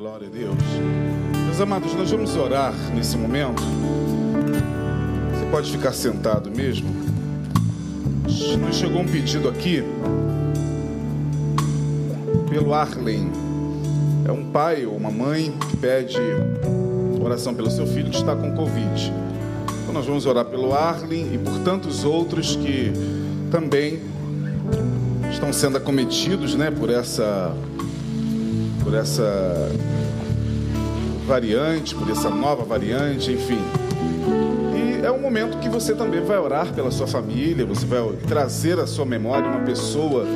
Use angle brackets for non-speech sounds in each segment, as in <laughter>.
Glória a Deus. Meus amados, nós vamos orar nesse momento. Você pode ficar sentado mesmo. Nos chegou um pedido aqui pelo Arlen. É um pai ou uma mãe que pede oração pelo seu filho que está com Covid. Então nós vamos orar pelo Arlen e por tantos outros que também estão sendo acometidos, né, por essa por essa variante, por essa nova variante, enfim. E é um momento que você também vai orar pela sua família, você vai trazer à sua memória uma pessoa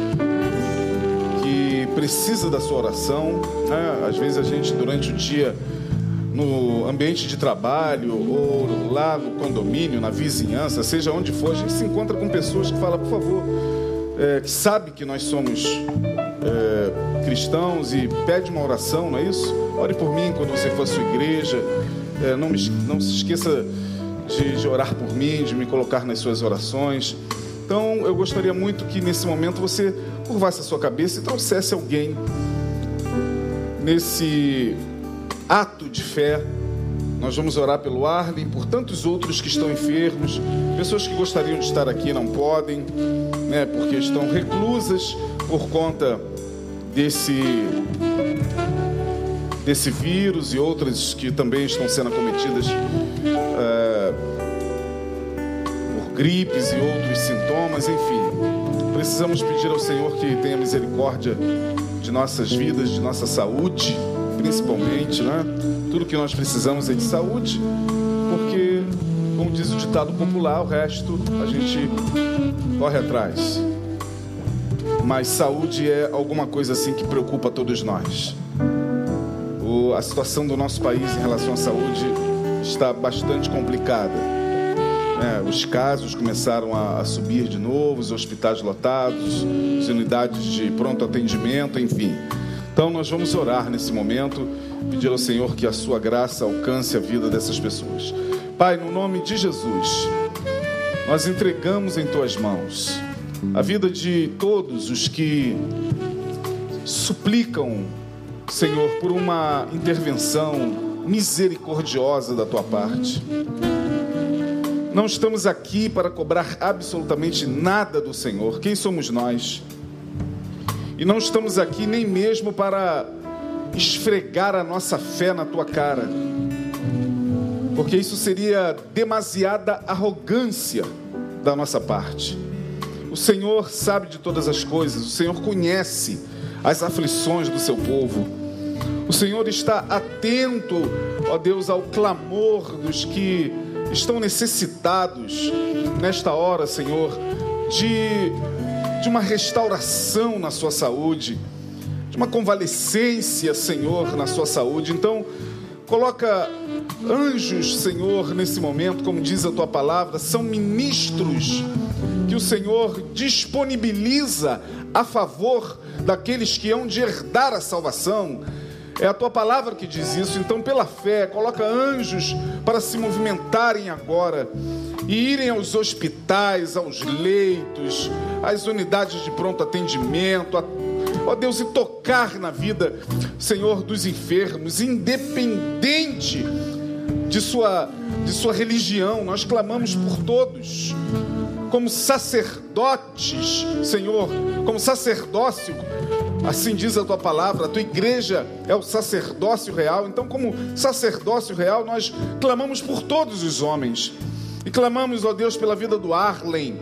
que precisa da sua oração. Né? Às vezes a gente, durante o dia, no ambiente de trabalho ou lá no condomínio, na vizinhança, seja onde for, a gente se encontra com pessoas que falam, por favor, é, que sabe que nós somos é, cristãos e pede uma oração, não é isso? Ore por mim quando você for à sua igreja. É, não, me, não se esqueça de, de orar por mim, de me colocar nas suas orações. Então, eu gostaria muito que nesse momento você curvasse a sua cabeça e trouxesse alguém nesse ato de fé. Nós vamos orar pelo Arlen, por tantos outros que estão enfermos, pessoas que gostariam de estar aqui não podem, né, porque estão reclusas por conta desse desse vírus e outras que também estão sendo acometidas é, por gripes e outros sintomas, enfim. Precisamos pedir ao Senhor que tenha misericórdia de nossas vidas, de nossa saúde, principalmente, né? Tudo que nós precisamos é de saúde, porque, como diz o ditado popular, o resto a gente corre atrás mas saúde é alguma coisa assim que preocupa todos nós. O, a situação do nosso país em relação à saúde está bastante complicada. É, os casos começaram a, a, subir de novo, os hospitais lotados, as unidades de pronto atendimento, enfim. Então nós vamos orar nesse momento, pedir ao Senhor que a sua graça alcance a vida dessas pessoas. Pai, no nome de Jesus, nós entregamos em tuas mãos a vida de todos os que suplicam, Senhor, por uma intervenção misericordiosa da tua parte. Não estamos aqui para cobrar absolutamente nada do Senhor. Quem somos nós? E não estamos aqui nem mesmo para esfregar a nossa fé na tua cara, porque isso seria demasiada arrogância da nossa parte. O Senhor sabe de todas as coisas, o Senhor conhece as aflições do seu povo. O Senhor está atento, ó Deus, ao clamor dos que estão necessitados nesta hora, Senhor, de, de uma restauração na sua saúde, de uma convalescência, Senhor, na sua saúde. Então, coloca anjos, Senhor, nesse momento, como diz a tua palavra, são ministros que o Senhor disponibiliza a favor daqueles que hão de herdar a salvação. É a tua palavra que diz isso. Então, pela fé, coloca anjos para se movimentarem agora e irem aos hospitais, aos leitos, às unidades de pronto atendimento, a ó Deus, e tocar na vida, Senhor, dos enfermos, independente de sua, de sua religião, nós clamamos por todos como sacerdotes, Senhor, como sacerdócio. Assim diz a tua palavra, a tua igreja é o sacerdócio real. Então, como sacerdócio real, nós clamamos por todos os homens. E clamamos, ó Deus, pela vida do Arlen,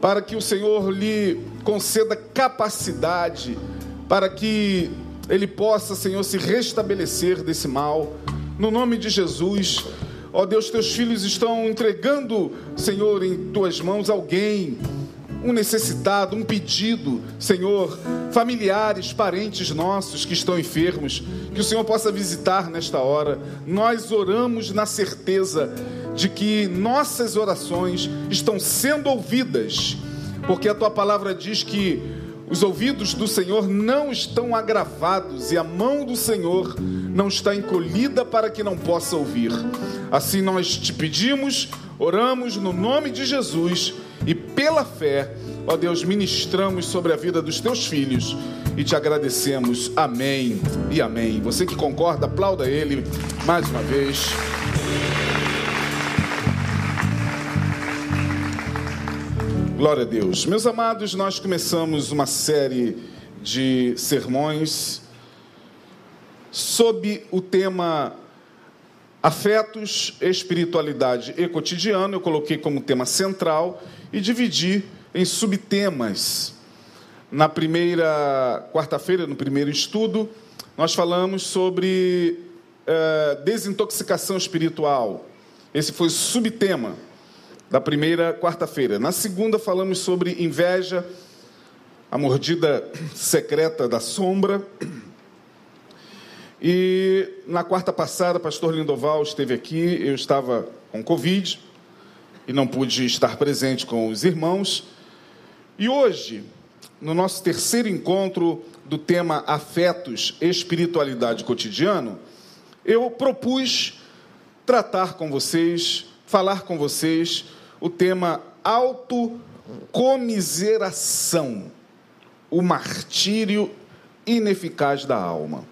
para que o Senhor lhe conceda capacidade, para que ele possa, Senhor, se restabelecer desse mal. No nome de Jesus, Ó Deus, teus filhos estão entregando, Senhor, em tuas mãos alguém, um necessitado, um pedido, Senhor, familiares, parentes nossos que estão enfermos, que o Senhor possa visitar nesta hora. Nós oramos na certeza de que nossas orações estão sendo ouvidas, porque a tua palavra diz que os ouvidos do Senhor não estão agravados e a mão do Senhor não está encolhida para que não possa ouvir. Assim nós te pedimos, oramos no nome de Jesus e pela fé, ó Deus, ministramos sobre a vida dos teus filhos e te agradecemos. Amém e amém. Você que concorda, aplauda ele mais uma vez. Glória a Deus. Meus amados, nós começamos uma série de sermões sob o tema afetos, espiritualidade e cotidiano. Eu coloquei como tema central e dividi em subtemas. Na primeira quarta-feira, no primeiro estudo, nós falamos sobre uh, desintoxicação espiritual. Esse foi o subtema da primeira quarta-feira. Na segunda, falamos sobre inveja, a mordida secreta da sombra. E na quarta passada, pastor Lindoval esteve aqui, eu estava com Covid e não pude estar presente com os irmãos. E hoje, no nosso terceiro encontro do tema Afetos, Espiritualidade Cotidiano, eu propus tratar com vocês, falar com vocês o tema autocomiseração, o martírio ineficaz da alma.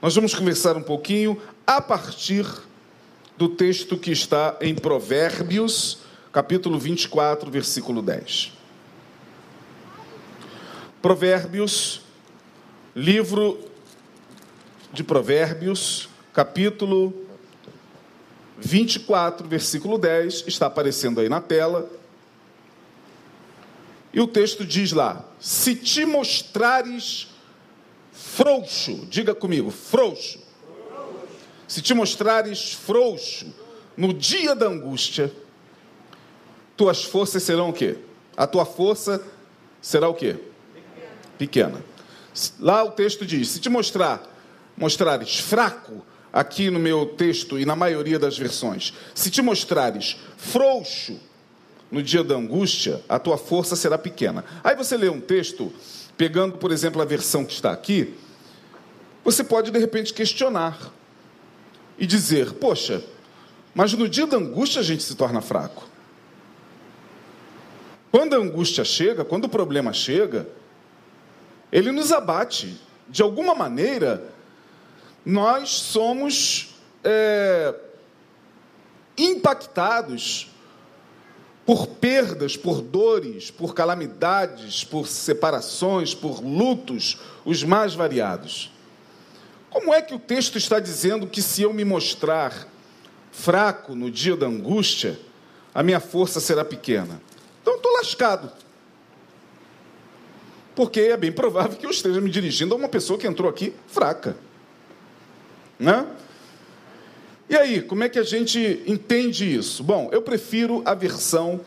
Nós vamos conversar um pouquinho a partir do texto que está em Provérbios, capítulo 24, versículo 10. Provérbios, livro de Provérbios, capítulo 24, versículo 10, está aparecendo aí na tela. E o texto diz lá: Se te mostrares frouxo, diga comigo, frouxo. Se te mostrares frouxo no dia da angústia, tuas forças serão o quê? A tua força será o quê? Pequena. Lá o texto diz: se te mostrar, mostrares fraco, aqui no meu texto e na maioria das versões, se te mostrares frouxo no dia da angústia, a tua força será pequena. Aí você lê um texto, pegando, por exemplo, a versão que está aqui, você pode de repente questionar e dizer: Poxa, mas no dia da angústia a gente se torna fraco. Quando a angústia chega, quando o problema chega, ele nos abate. De alguma maneira, nós somos é, impactados por perdas, por dores, por calamidades, por separações, por lutos, os mais variados. Como é que o texto está dizendo que se eu me mostrar fraco no dia da angústia, a minha força será pequena? Então estou lascado. Porque é bem provável que eu esteja me dirigindo a uma pessoa que entrou aqui fraca. Né? E aí, como é que a gente entende isso? Bom, eu prefiro a versão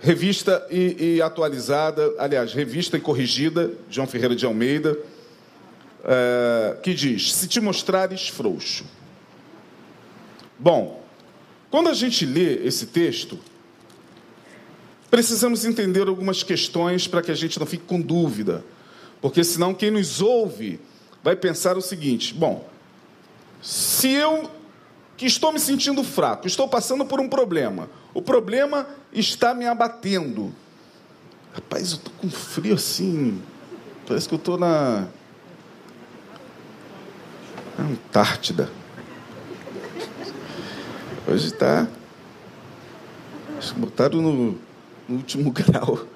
revista e, e atualizada, aliás, revista e corrigida, João Ferreira de Almeida, é, que diz: Se te mostrares frouxo. Bom, quando a gente lê esse texto, precisamos entender algumas questões para que a gente não fique com dúvida, porque senão quem nos ouve vai pensar o seguinte: bom, se eu que estou me sentindo fraco, estou passando por um problema, o problema está me abatendo. Rapaz, eu estou com frio assim, parece que eu estou na Antártida. Hoje está. Botaram no, no último <laughs> grau.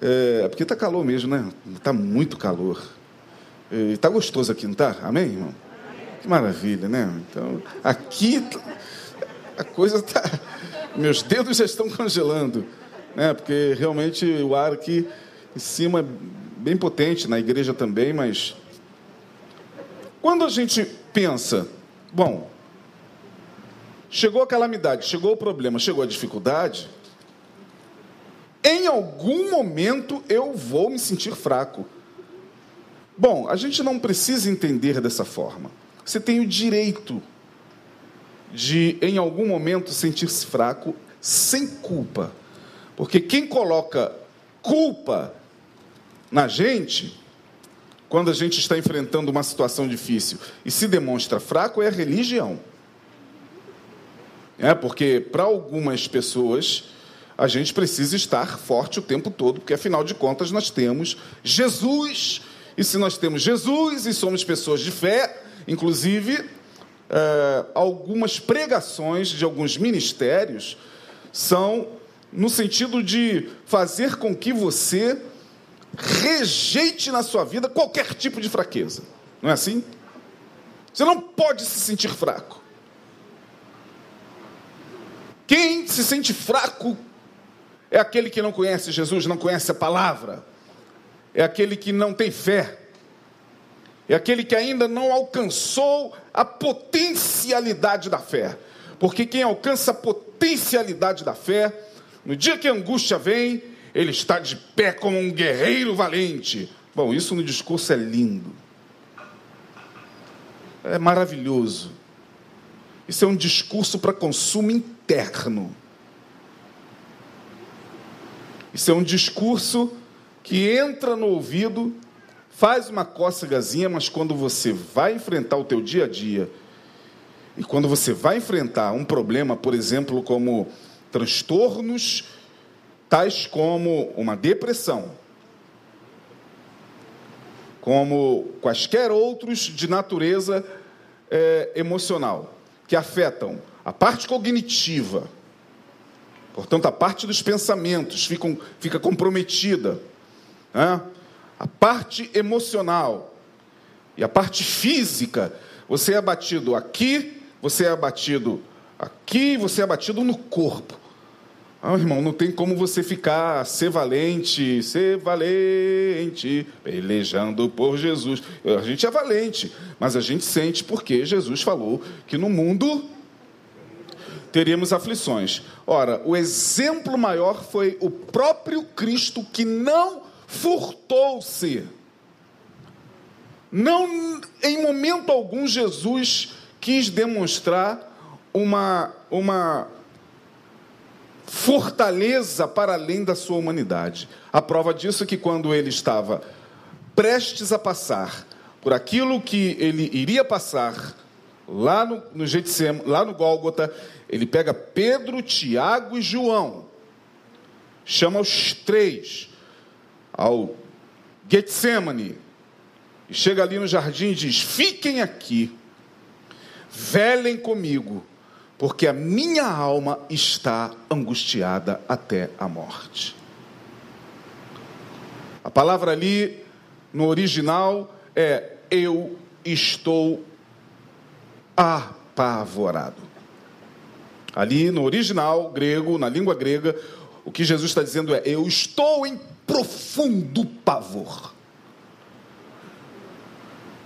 É, porque está calor mesmo, né? Está muito calor. Está gostoso aqui, não está? Amém, irmão? Que maravilha, né? Então, aqui a coisa está. Meus dedos já estão congelando, né? Porque realmente o ar aqui em cima é bem potente, na igreja também, mas. Quando a gente pensa, bom, chegou a calamidade, chegou o problema, chegou a dificuldade, em algum momento eu vou me sentir fraco. Bom, a gente não precisa entender dessa forma. Você tem o direito de, em algum momento, sentir-se fraco sem culpa. Porque quem coloca culpa na gente, quando a gente está enfrentando uma situação difícil e se demonstra fraco, é a religião. É porque para algumas pessoas a gente precisa estar forte o tempo todo, porque afinal de contas nós temos Jesus. E se nós temos Jesus e somos pessoas de fé, inclusive é, algumas pregações de alguns ministérios são no sentido de fazer com que você rejeite na sua vida qualquer tipo de fraqueza. Não é assim? Você não pode se sentir fraco. Quem se sente fraco é aquele que não conhece Jesus, não conhece a palavra. É aquele que não tem fé. É aquele que ainda não alcançou a potencialidade da fé. Porque quem alcança a potencialidade da fé, no dia que a angústia vem, ele está de pé como um guerreiro valente. Bom, isso no discurso é lindo. É maravilhoso. Isso é um discurso para consumo interno. Isso é um discurso que entra no ouvido, faz uma cócegazinha, mas quando você vai enfrentar o teu dia a dia, e quando você vai enfrentar um problema, por exemplo, como transtornos, tais como uma depressão, como quaisquer outros de natureza é, emocional, que afetam a parte cognitiva, portanto, a parte dos pensamentos ficam, fica comprometida, né? a parte emocional e a parte física, você é abatido aqui, você é abatido aqui, você é abatido no corpo. Ah, irmão, não tem como você ficar, ser valente, ser valente, pelejando por Jesus. A gente é valente, mas a gente sente porque Jesus falou que no mundo teríamos aflições. Ora, o exemplo maior foi o próprio Cristo que não furtou-se. Não, em momento algum, Jesus quis demonstrar uma, uma fortaleza para além da sua humanidade. A prova disso é que quando ele estava prestes a passar por aquilo que ele iria passar lá no, no Getsem, lá no Gólgota, ele pega Pedro, Tiago e João, chama os três ao Getsemane, e chega ali no jardim e diz: Fiquem aqui, velem comigo porque a minha alma está angustiada até a morte. A palavra ali, no original, é eu estou apavorado. Ali no original grego, na língua grega, o que Jesus está dizendo é: eu estou em profundo pavor.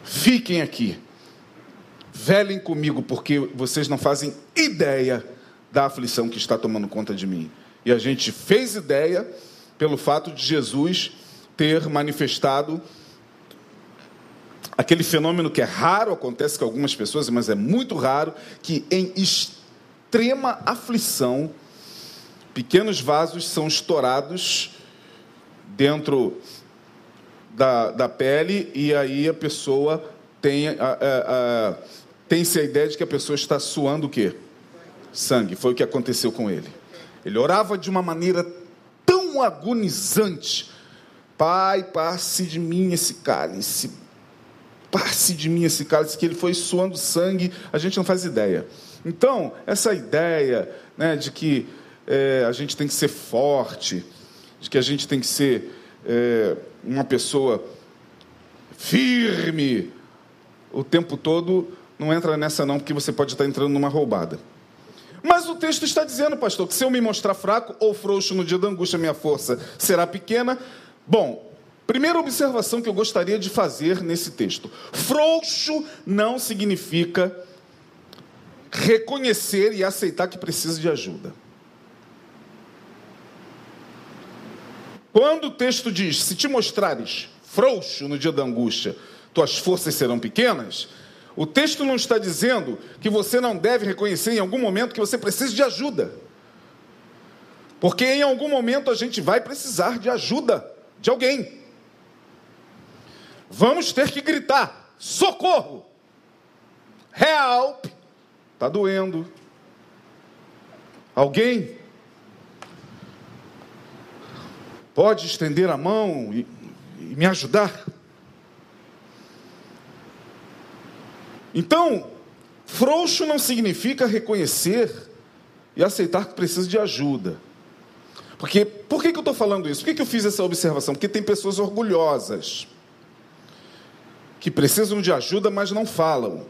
Fiquem aqui velem comigo, porque vocês não fazem ideia da aflição que está tomando conta de mim. E a gente fez ideia pelo fato de Jesus ter manifestado aquele fenômeno que é raro, acontece com algumas pessoas, mas é muito raro, que em extrema aflição, pequenos vasos são estourados dentro da, da pele e aí a pessoa tem a, a, a tem-se a ideia de que a pessoa está suando o quê? Sangue. Foi o que aconteceu com ele. Ele orava de uma maneira tão agonizante. Pai, passe de mim esse cálice. Passe de mim esse cálice, que ele foi suando sangue, a gente não faz ideia. Então, essa ideia né, de que é, a gente tem que ser forte, de que a gente tem que ser é, uma pessoa firme o tempo todo, não entra nessa não, porque você pode estar entrando numa roubada. Mas o texto está dizendo, pastor, que se eu me mostrar fraco ou frouxo no dia da angústia, minha força será pequena. Bom, primeira observação que eu gostaria de fazer nesse texto: frouxo não significa reconhecer e aceitar que precisa de ajuda. Quando o texto diz: se te mostrares frouxo no dia da angústia, tuas forças serão pequenas, o texto não está dizendo que você não deve reconhecer em algum momento que você precisa de ajuda. Porque em algum momento a gente vai precisar de ajuda de alguém. Vamos ter que gritar: socorro! Help! Está doendo. Alguém pode estender a mão e, e me ajudar? Então, frouxo não significa reconhecer e aceitar que precisa de ajuda. Porque, por que, que eu estou falando isso? Por que, que eu fiz essa observação? Porque tem pessoas orgulhosas que precisam de ajuda, mas não falam.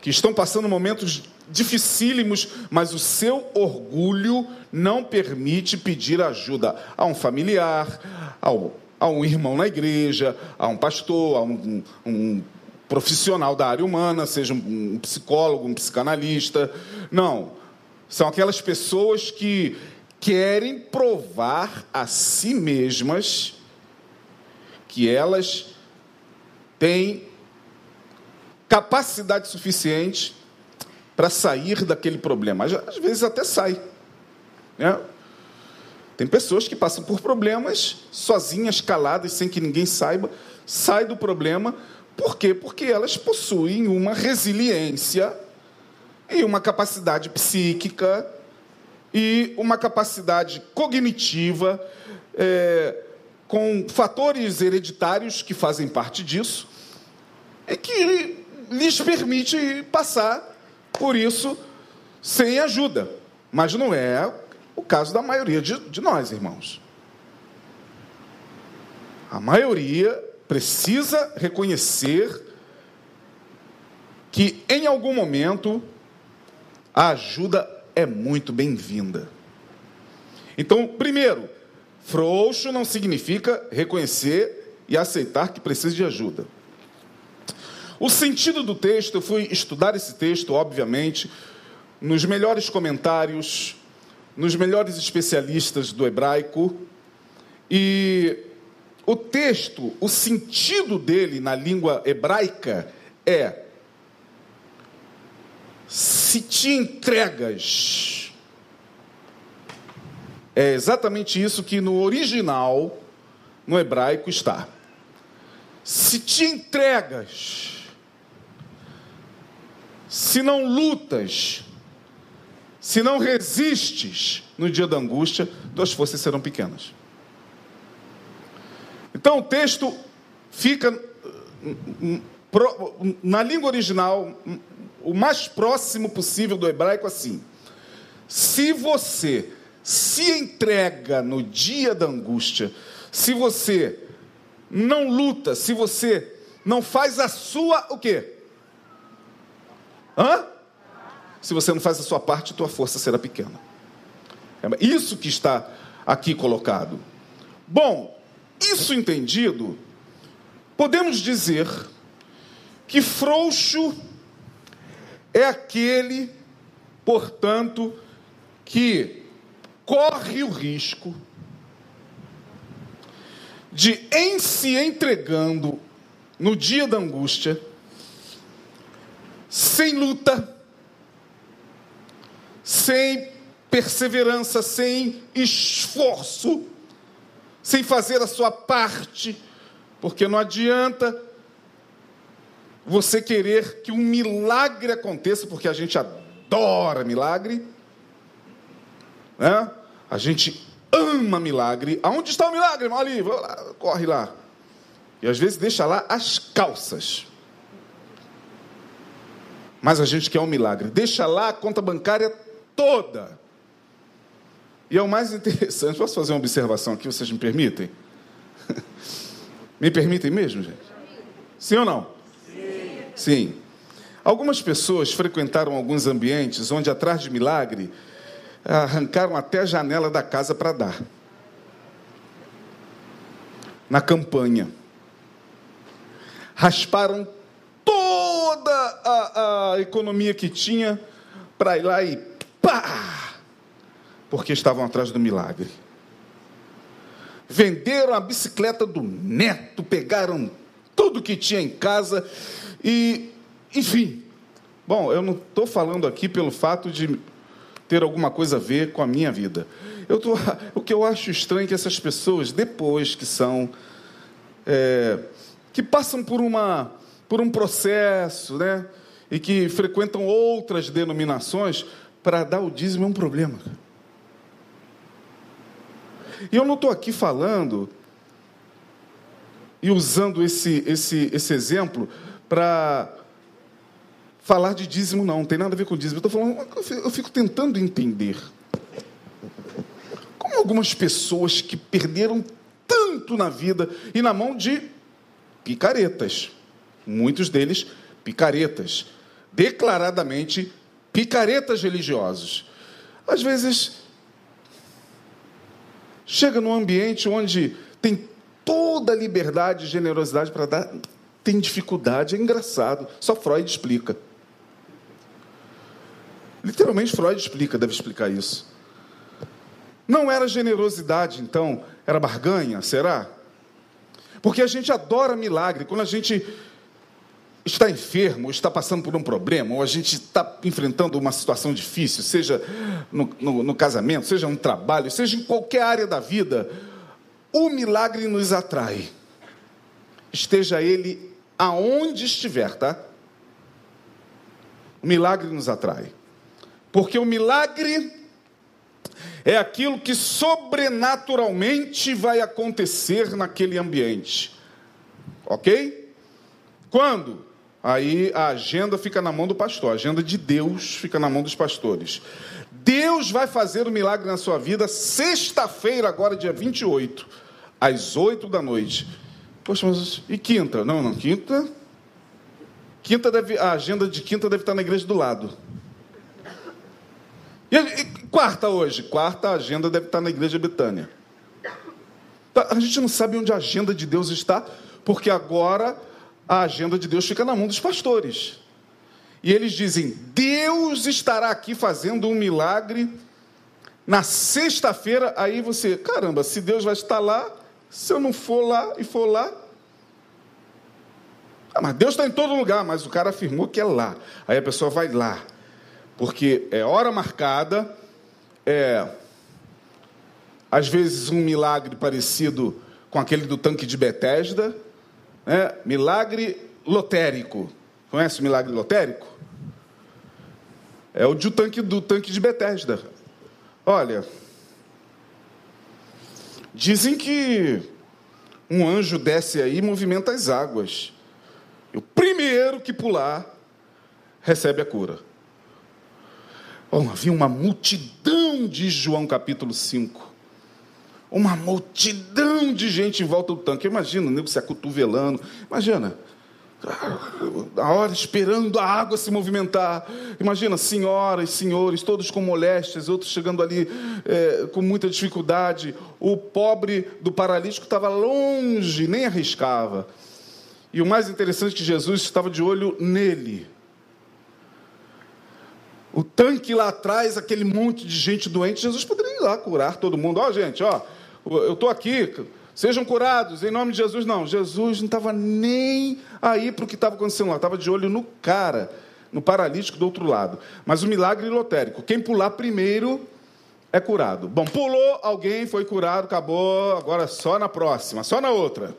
Que estão passando momentos dificílimos, mas o seu orgulho não permite pedir ajuda a um familiar, ao, a um irmão na igreja, a um pastor, a um, um profissional da área humana, seja um psicólogo, um psicanalista. Não. São aquelas pessoas que querem provar a si mesmas que elas têm capacidade suficiente para sair daquele problema. Às vezes até sai. Né? Tem pessoas que passam por problemas sozinhas, caladas, sem que ninguém saiba, sai do problema por quê? Porque elas possuem uma resiliência e uma capacidade psíquica e uma capacidade cognitiva é, com fatores hereditários que fazem parte disso e que lhes permite passar por isso sem ajuda. Mas não é o caso da maioria de, de nós, irmãos. A maioria precisa reconhecer que em algum momento a ajuda é muito bem-vinda. Então, primeiro, frouxo não significa reconhecer e aceitar que precisa de ajuda. O sentido do texto, eu fui estudar esse texto, obviamente, nos melhores comentários, nos melhores especialistas do hebraico, e o texto, o sentido dele na língua hebraica é: se te entregas. É exatamente isso que no original, no hebraico, está. Se te entregas, se não lutas, se não resistes no dia da angústia, tuas forças serão pequenas. Então o texto fica na língua original o mais próximo possível do hebraico assim. Se você se entrega no dia da angústia, se você não luta, se você não faz a sua o quê? Hã? Se você não faz a sua parte, tua força será pequena. É isso que está aqui colocado. Bom, isso entendido, podemos dizer que frouxo é aquele, portanto, que corre o risco de, em se entregando no dia da angústia, sem luta, sem perseverança, sem esforço, sem fazer a sua parte, porque não adianta você querer que um milagre aconteça, porque a gente adora milagre, né? A gente ama milagre. Aonde está o milagre, irmão? Ali, lá, corre lá. E às vezes deixa lá as calças. Mas a gente quer um milagre. Deixa lá a conta bancária toda. E é o mais interessante, posso fazer uma observação aqui, vocês me permitem? <laughs> me permitem mesmo, gente? Sim ou não? Sim. Sim. Algumas pessoas frequentaram alguns ambientes onde, atrás de milagre, arrancaram até a janela da casa para dar. Na campanha. Rasparam a, a economia que tinha para ir lá e pá! porque estavam atrás do milagre. Venderam a bicicleta do neto, pegaram tudo que tinha em casa e, enfim. Bom, eu não estou falando aqui pelo fato de ter alguma coisa a ver com a minha vida. Eu tô, <laughs> o que eu acho estranho é que essas pessoas, depois que são. É, que passam por, uma, por um processo, né? E que frequentam outras denominações, para dar o dízimo é um problema. E eu não estou aqui falando e usando esse, esse, esse exemplo para falar de dízimo, não, não tem nada a ver com dízimo. Eu estou falando, eu fico tentando entender. Como algumas pessoas que perderam tanto na vida e na mão de picaretas, muitos deles picaretas, declaradamente picaretas religiosos. Às vezes, chega num ambiente onde tem toda a liberdade e generosidade para dar, tem dificuldade, é engraçado. Só Freud explica. Literalmente, Freud explica, deve explicar isso. Não era generosidade, então, era barganha, será? Porque a gente adora milagre. Quando a gente está enfermo, está passando por um problema, ou a gente está enfrentando uma situação difícil, seja no, no, no casamento, seja no trabalho, seja em qualquer área da vida, o milagre nos atrai. Esteja ele aonde estiver, tá? O milagre nos atrai. Porque o milagre é aquilo que sobrenaturalmente vai acontecer naquele ambiente. Ok? Quando? Aí a agenda fica na mão do pastor, a agenda de Deus fica na mão dos pastores. Deus vai fazer o um milagre na sua vida sexta-feira, agora dia 28, às 8 da noite. Poxa, mas e quinta? Não, não, quinta. Quinta deve, a agenda de quinta deve estar na igreja do lado. E, e quarta hoje? Quarta a agenda deve estar na igreja Betânia. Tá, a gente não sabe onde a agenda de Deus está, porque agora a agenda de Deus fica na mão dos pastores. E eles dizem: Deus estará aqui fazendo um milagre na sexta-feira. Aí você, caramba, se Deus vai estar lá, se eu não for lá e for lá. Ah, mas Deus está em todo lugar, mas o cara afirmou que é lá. Aí a pessoa vai lá, porque é hora marcada, é às vezes um milagre parecido com aquele do tanque de Betesda né? milagre lotérico. Conhece o milagre lotérico? É o do tanque, do tanque de Betesda. Olha, dizem que um anjo desce aí e movimenta as águas. E o primeiro que pular recebe a cura. Oh, havia uma multidão, de João capítulo 5 uma multidão de gente em volta do tanque. Imagina o nego se acotovelando. Imagina, a hora esperando a água se movimentar. Imagina, senhoras, senhores, todos com moléstias, outros chegando ali é, com muita dificuldade. O pobre do paralítico estava longe, nem arriscava. E o mais interessante é que Jesus estava de olho nele. O tanque lá atrás, aquele monte de gente doente, Jesus poderia ir lá curar todo mundo. Ó, oh, gente, ó, eu estou aqui, sejam curados, em nome de Jesus. Não, Jesus não estava nem aí para o que estava acontecendo lá, estava de olho no cara, no paralítico do outro lado. Mas o milagre lotérico, quem pular primeiro é curado. Bom, pulou alguém, foi curado, acabou, agora só na próxima, só na outra.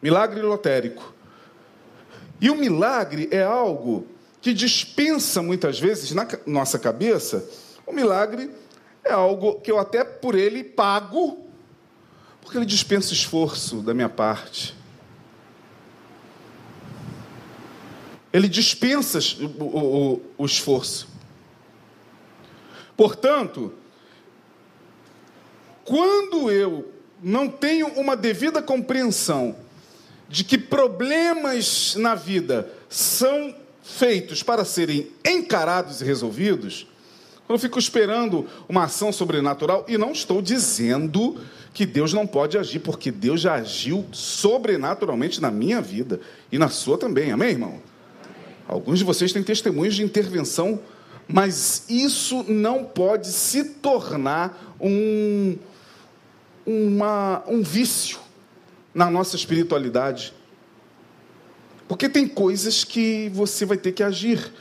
Milagre lotérico. E o milagre é algo que dispensa muitas vezes na nossa cabeça o milagre é algo que eu até por ele pago, porque ele dispensa esforço da minha parte. Ele dispensa o, o, o esforço. Portanto, quando eu não tenho uma devida compreensão de que problemas na vida são feitos para serem encarados e resolvidos, eu fico esperando uma ação sobrenatural e não estou dizendo que Deus não pode agir, porque Deus já agiu sobrenaturalmente na minha vida e na sua também. Amém, irmão? Alguns de vocês têm testemunhos de intervenção, mas isso não pode se tornar um, uma, um vício na nossa espiritualidade. Porque tem coisas que você vai ter que agir.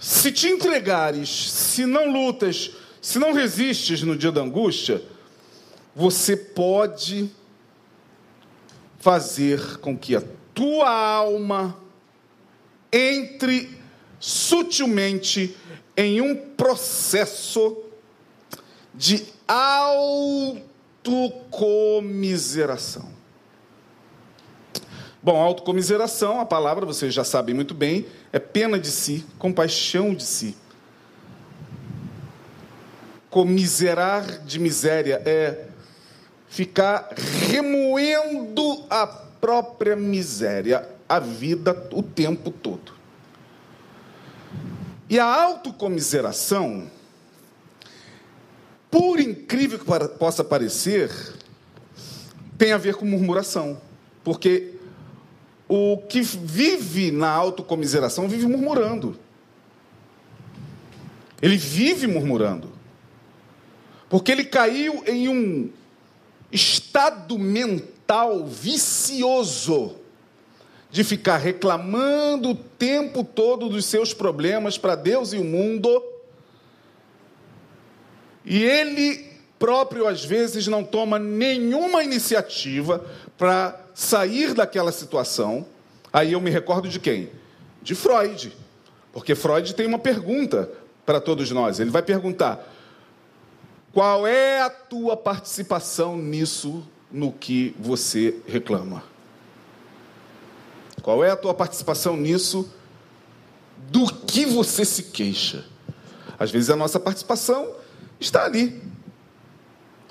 Se te entregares, se não lutas, se não resistes no dia da angústia, você pode fazer com que a tua alma entre sutilmente em um processo de autocomiseração. Bom, autocomiseração, a palavra vocês já sabem muito bem, é pena de si, compaixão de si. Comiserar de miséria é ficar remoendo a própria miséria, a vida o tempo todo. E a autocomiseração, por incrível que possa parecer, tem a ver com murmuração. Porque o que vive na autocomiseração vive murmurando. Ele vive murmurando. Porque ele caiu em um estado mental vicioso de ficar reclamando o tempo todo dos seus problemas para Deus e o mundo. E ele próprio, às vezes, não toma nenhuma iniciativa para sair daquela situação. Aí eu me recordo de quem? De Freud. Porque Freud tem uma pergunta para todos nós. Ele vai perguntar: qual é a tua participação nisso, no que você reclama? Qual é a tua participação nisso, do que você se queixa? Às vezes a nossa participação está ali.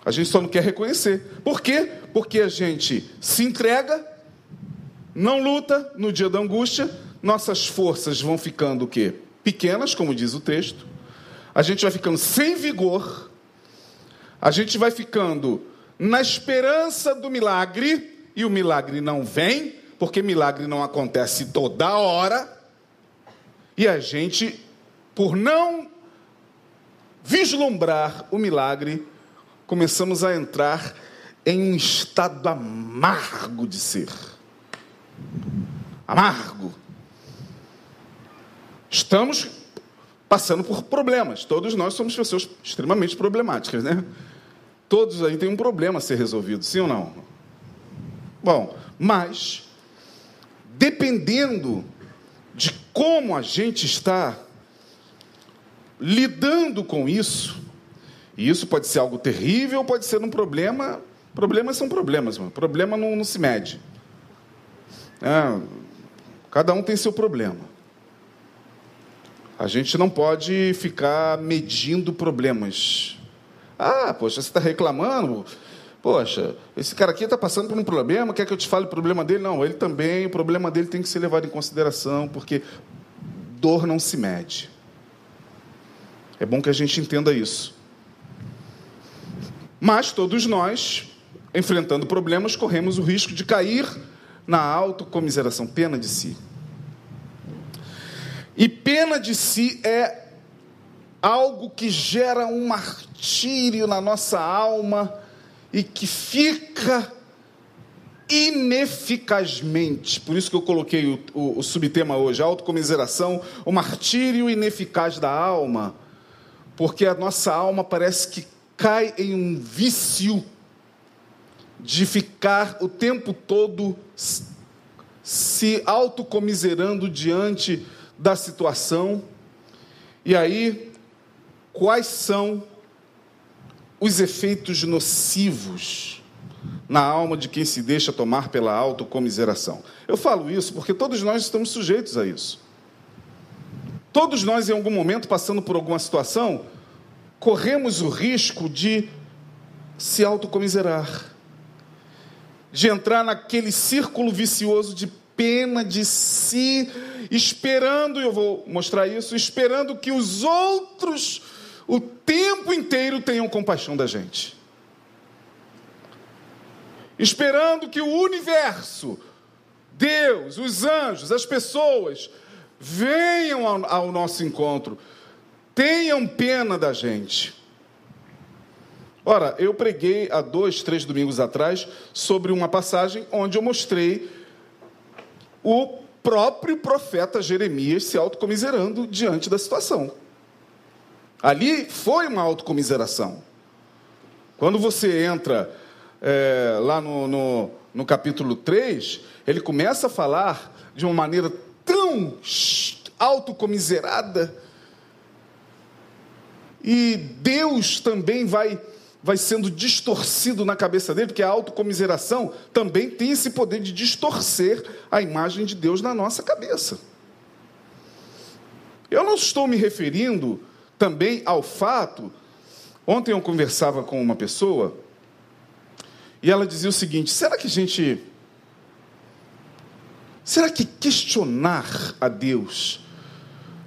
A gente só não quer reconhecer. Por quê? Porque a gente se entrega, não luta no dia da angústia, nossas forças vão ficando o quê? Pequenas, como diz o texto. A gente vai ficando sem vigor a gente vai ficando na esperança do milagre, e o milagre não vem, porque milagre não acontece toda hora, e a gente, por não vislumbrar o milagre, começamos a entrar em um estado amargo de ser. Amargo. Estamos passando por problemas. Todos nós somos pessoas extremamente problemáticas, né? Todos aí têm um problema a ser resolvido, sim ou não? Bom, mas dependendo de como a gente está lidando com isso, e isso pode ser algo terrível, pode ser um problema. Problemas são problemas, mano. Problema não, não se mede. É, cada um tem seu problema. A gente não pode ficar medindo problemas. Ah, poxa, você está reclamando? Poxa, esse cara aqui está passando por um problema, quer que eu te fale o problema dele? Não, ele também, o problema dele tem que ser levado em consideração, porque dor não se mede. É bom que a gente entenda isso. Mas todos nós, enfrentando problemas, corremos o risco de cair na autocomiseração, pena de si. E pena de si é algo que gera um martírio na nossa alma e que fica ineficazmente. Por isso que eu coloquei o, o, o subtema hoje, autocomiseração, o martírio ineficaz da alma, porque a nossa alma parece que cai em um vício de ficar o tempo todo se autocomiserando diante da situação. E aí quais são os efeitos nocivos na alma de quem se deixa tomar pela autocomiseração. Eu falo isso porque todos nós estamos sujeitos a isso. Todos nós, em algum momento, passando por alguma situação, corremos o risco de se autocomiserar, de entrar naquele círculo vicioso de pena de si, esperando, eu vou mostrar isso, esperando que os outros o tempo inteiro tenham compaixão da gente. Esperando que o universo, Deus, os anjos, as pessoas venham ao, ao nosso encontro, tenham pena da gente. Ora, eu preguei há dois, três domingos atrás sobre uma passagem onde eu mostrei o próprio profeta Jeremias se autocomiserando diante da situação. Ali foi uma autocomiseração. Quando você entra é, lá no, no, no capítulo 3, ele começa a falar de uma maneira tão autocomiserada. E Deus também vai vai sendo distorcido na cabeça dele, porque a autocomiseração também tem esse poder de distorcer a imagem de Deus na nossa cabeça. Eu não estou me referindo também ao fato. Ontem eu conversava com uma pessoa e ela dizia o seguinte: será que a gente. Será que questionar a Deus,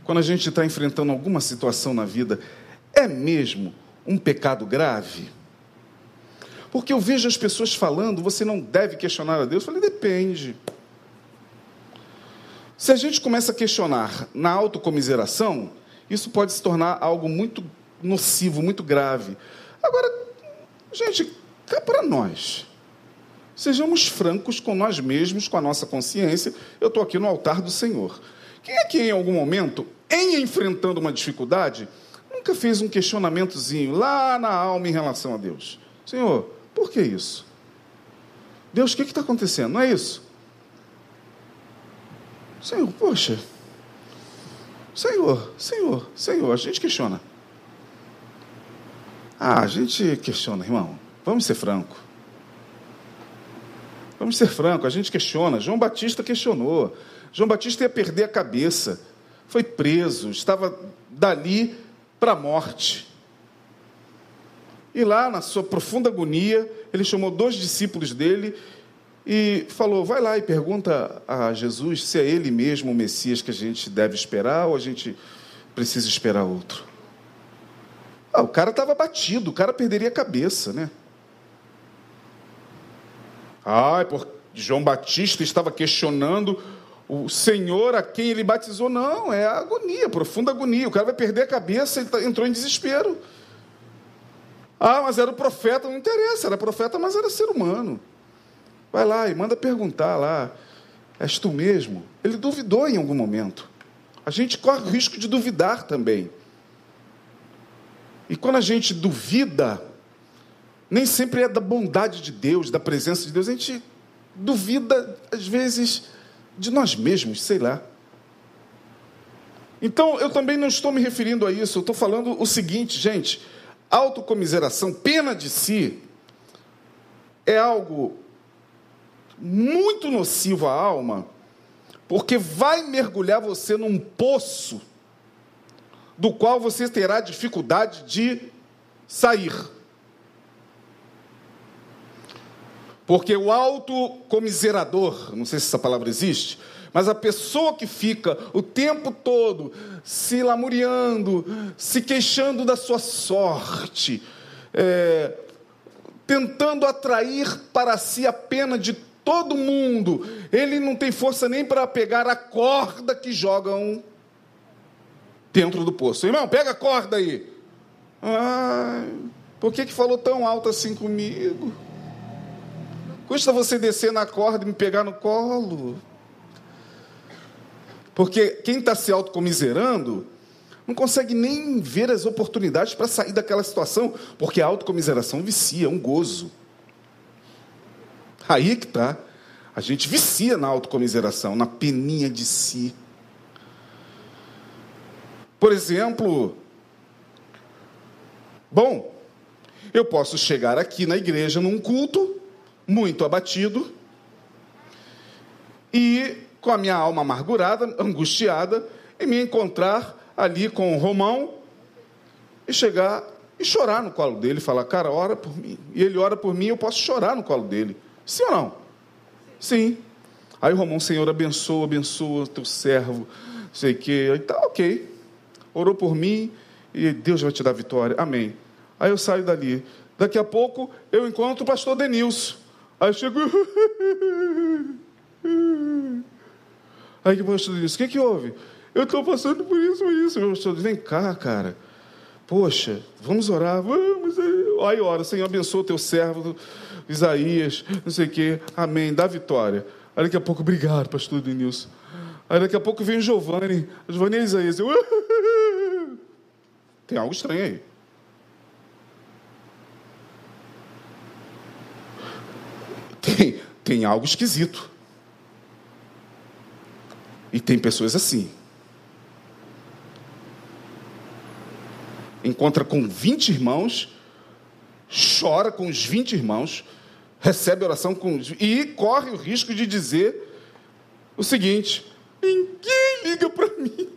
quando a gente está enfrentando alguma situação na vida, é mesmo um pecado grave? Porque eu vejo as pessoas falando, você não deve questionar a Deus. Eu falei, depende. Se a gente começa a questionar na autocomiseração, isso pode se tornar algo muito nocivo, muito grave. Agora, gente, cá para nós. Sejamos francos com nós mesmos, com a nossa consciência. Eu estou aqui no altar do Senhor. Quem é que em algum momento, em enfrentando uma dificuldade, nunca fez um questionamentozinho lá na alma em relação a Deus? Senhor, por que isso? Deus, o que está acontecendo? Não é isso? Senhor, poxa. Senhor, Senhor, Senhor, a gente questiona. Ah, a gente questiona, irmão. Vamos ser franco. Vamos ser franco, a gente questiona. João Batista questionou. João Batista ia perder a cabeça. Foi preso, estava dali para a morte. E lá, na sua profunda agonia, ele chamou dois discípulos dele e falou: vai lá e pergunta a Jesus se é ele mesmo o Messias que a gente deve esperar ou a gente precisa esperar outro. Ah, o cara estava batido, o cara perderia a cabeça, né? Ah, porque João Batista estava questionando o Senhor a quem ele batizou. Não, é agonia, profunda agonia. O cara vai perder a cabeça, ele tá, entrou em desespero. Ah, mas era o profeta, não interessa, era profeta, mas era ser humano. Vai lá e manda perguntar lá. És tu mesmo? Ele duvidou em algum momento. A gente corre o risco de duvidar também. E quando a gente duvida, nem sempre é da bondade de Deus, da presença de Deus. A gente duvida, às vezes, de nós mesmos, sei lá. Então, eu também não estou me referindo a isso. Eu estou falando o seguinte, gente: autocomiseração, pena de si, é algo muito nocivo à alma, porque vai mergulhar você num poço do qual você terá dificuldade de sair. Porque o autocomiserador, não sei se essa palavra existe, mas a pessoa que fica o tempo todo se lamuriando, se queixando da sua sorte, é, tentando atrair para si a pena de todo mundo. Ele não tem força nem para pegar a corda que jogam dentro do poço. Irmão, pega a corda aí. Ai, por que, que falou tão alto assim comigo? Custa você descer na corda e me pegar no colo. Porque quem está se autocomiserando não consegue nem ver as oportunidades para sair daquela situação, porque a autocomiseração vicia, é um gozo. Aí que está. A gente vicia na autocomiseração, na peninha de si. Por exemplo, bom, eu posso chegar aqui na igreja num culto, muito abatido, e com a minha alma amargurada, angustiada, e me encontrar ali com o Romão e chegar e chorar no colo dele, falar, cara, ora por mim. E ele ora por mim, eu posso chorar no colo dele. Sim ou não? Sim. Aí o Romão, Senhor, abençoa, abençoa teu servo, sei que. Tá ok. Orou por mim e Deus vai te dar vitória. Amém. Aí eu saio dali. Daqui a pouco eu encontro o pastor Denilson. Aí eu chego. Aí que o pastor Denilson, o que, que houve? Eu estou passando por isso, por isso. O pastor vem cá, cara. Poxa, vamos orar, vamos. Aí ora, Senhor, abençoa o teu servo Isaías, não sei o quê, amém, dá vitória. Aí daqui a pouco, obrigado, pastor Denilson. Aí daqui a pouco vem Giovanni, Giovanni e Isaías. Eu... <laughs> Tem algo estranho aí. Tem, tem algo esquisito. E tem pessoas assim. Encontra com 20 irmãos chora com os 20 irmãos, recebe oração com e corre o risco de dizer o seguinte: ninguém liga para mim.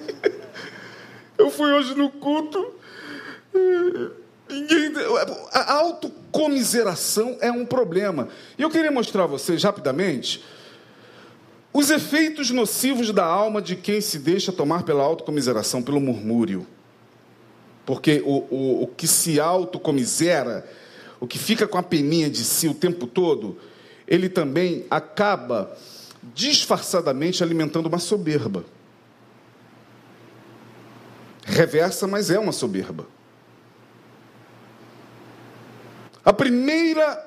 <laughs> Eu fui hoje no culto. Ninguém, a autocomiseração é um problema. E eu queria mostrar a vocês rapidamente os efeitos nocivos da alma de quem se deixa tomar pela autocomiseração, pelo murmúrio. Porque o, o, o que se autocomisera, o que fica com a peninha de si o tempo todo, ele também acaba disfarçadamente alimentando uma soberba. Reversa, mas é uma soberba. A primeira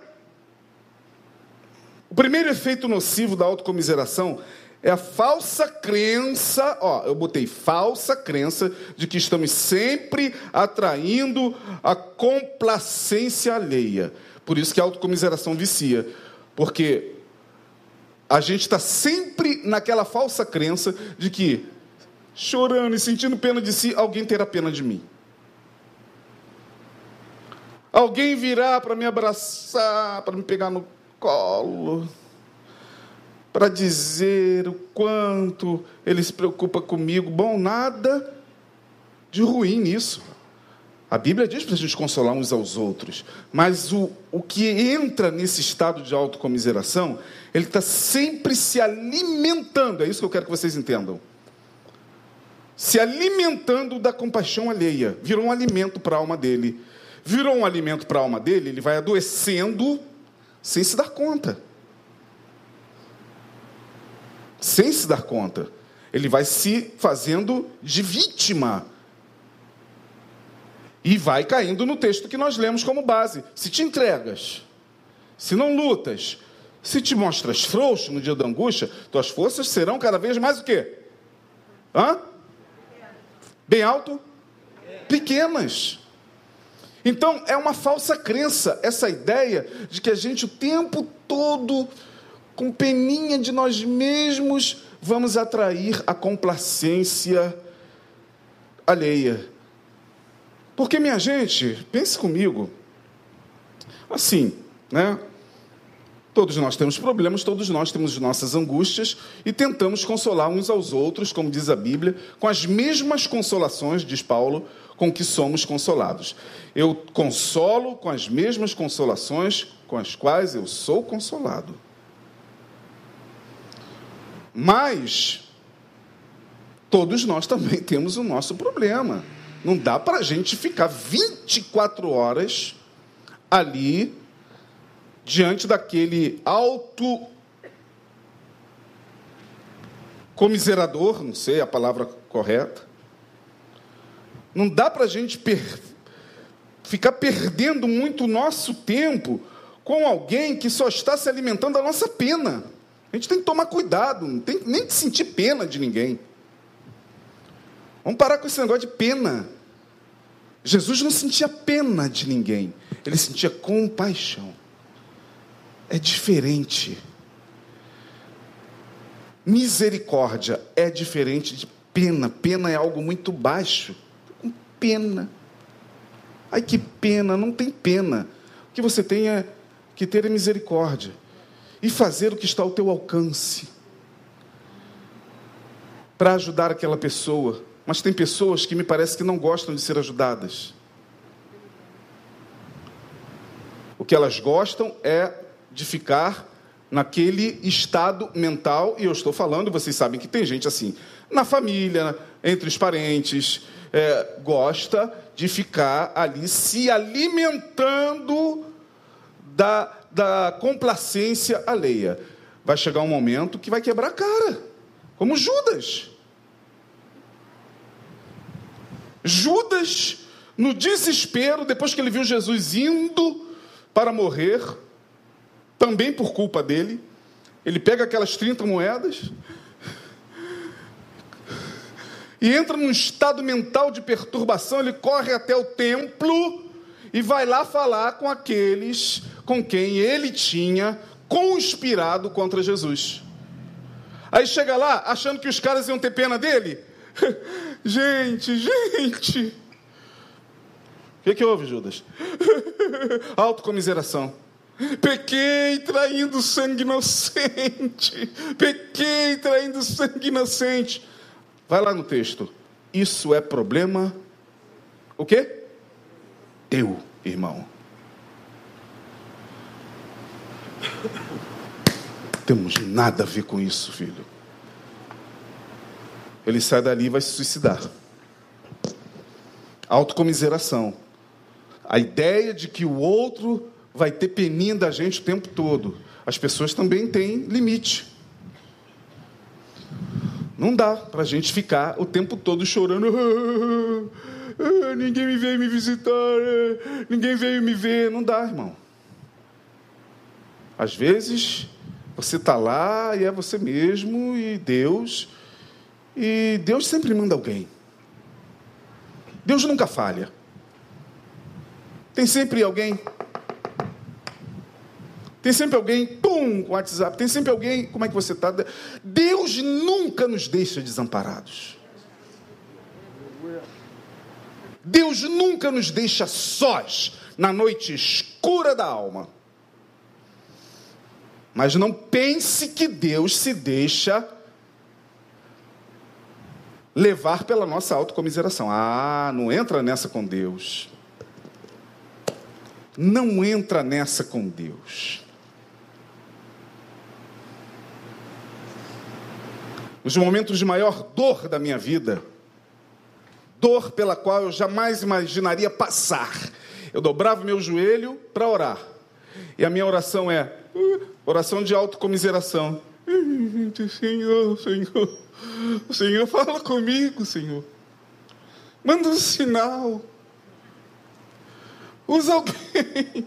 o primeiro efeito nocivo da autocomiseração é a falsa crença, ó, eu botei falsa crença de que estamos sempre atraindo a complacência alheia. Por isso que a autocomiseração vicia, porque a gente está sempre naquela falsa crença de que, chorando e sentindo pena de si, alguém terá pena de mim. Alguém virá para me abraçar, para me pegar no colo para dizer o quanto ele se preocupa comigo. Bom, nada de ruim nisso. A Bíblia diz para a gente consolar uns aos outros, mas o, o que entra nesse estado de autocomiseração, ele está sempre se alimentando, é isso que eu quero que vocês entendam. Se alimentando da compaixão alheia, virou um alimento para a alma dele. Virou um alimento para a alma dele, ele vai adoecendo sem se dar conta. Sem se dar conta. Ele vai se fazendo de vítima. E vai caindo no texto que nós lemos como base. Se te entregas, se não lutas, se te mostras frouxo no dia da angústia, tuas forças serão cada vez mais o quê? Hã? Bem alto? Pequenas. Então, é uma falsa crença essa ideia de que a gente o tempo todo, com peninha de nós mesmos, vamos atrair a complacência alheia. Porque, minha gente, pense comigo, assim, né? Todos nós temos problemas, todos nós temos nossas angústias e tentamos consolar uns aos outros, como diz a Bíblia, com as mesmas consolações, diz Paulo, com que somos consolados. Eu consolo com as mesmas consolações com as quais eu sou consolado. Mas todos nós também <laughs> temos o nosso problema. Não dá para a gente ficar 24 horas ali diante daquele alto comiserador, não sei a palavra correta, não dá para a gente per... ficar perdendo muito nosso tempo com alguém que só está se alimentando da nossa pena. A gente tem que tomar cuidado, não tem nem que sentir pena de ninguém. Vamos parar com esse negócio de pena. Jesus não sentia pena de ninguém, ele sentia compaixão. É diferente. Misericórdia é diferente de pena. Pena é algo muito baixo pena. Ai, que pena, não tem pena. O que você tem é que ter misericórdia e fazer o que está ao teu alcance para ajudar aquela pessoa. Mas tem pessoas que me parece que não gostam de ser ajudadas. O que elas gostam é de ficar naquele estado mental, e eu estou falando, vocês sabem que tem gente assim, na família, entre os parentes, é, gosta de ficar ali se alimentando da, da complacência alheia. Vai chegar um momento que vai quebrar a cara, como Judas. Judas, no desespero, depois que ele viu Jesus indo para morrer, também por culpa dele, ele pega aquelas 30 moedas, e entra num estado mental de perturbação, ele corre até o templo e vai lá falar com aqueles com quem ele tinha conspirado contra Jesus. Aí chega lá, achando que os caras iam ter pena dele. <laughs> gente, gente. O que, que houve, Judas? <laughs> Autocomiseração. Pequei traindo sangue inocente. Pequei traindo sangue inocente. Vai lá no texto. Isso é problema. O quê? Teu, irmão. Temos nada a ver com isso, filho. Ele sai dali e vai se suicidar. Autocomiseração. A ideia de que o outro vai ter peninha da gente o tempo todo. As pessoas também têm limite. Não dá para a gente ficar o tempo todo chorando. <laughs> Ah, ninguém me veio me visitar, ah, ninguém veio me ver. Não dá, irmão. Às vezes, você está lá e é você mesmo e Deus. E Deus sempre manda alguém. Deus nunca falha. Tem sempre alguém. Tem sempre alguém, pum, WhatsApp. Tem sempre alguém, como é que você está? Deus nunca nos deixa desamparados. Deus nunca nos deixa sós na noite escura da alma. Mas não pense que Deus se deixa levar pela nossa autocomiseração. Ah, não entra nessa com Deus. Não entra nessa com Deus. Nos momentos de maior dor da minha vida, dor pela qual eu jamais imaginaria passar, eu dobrava meu joelho para orar. E a minha oração é uh, oração de autocomiseração. <laughs> Senhor, Senhor, Senhor, fala comigo, Senhor. Manda um sinal. Usa alguém.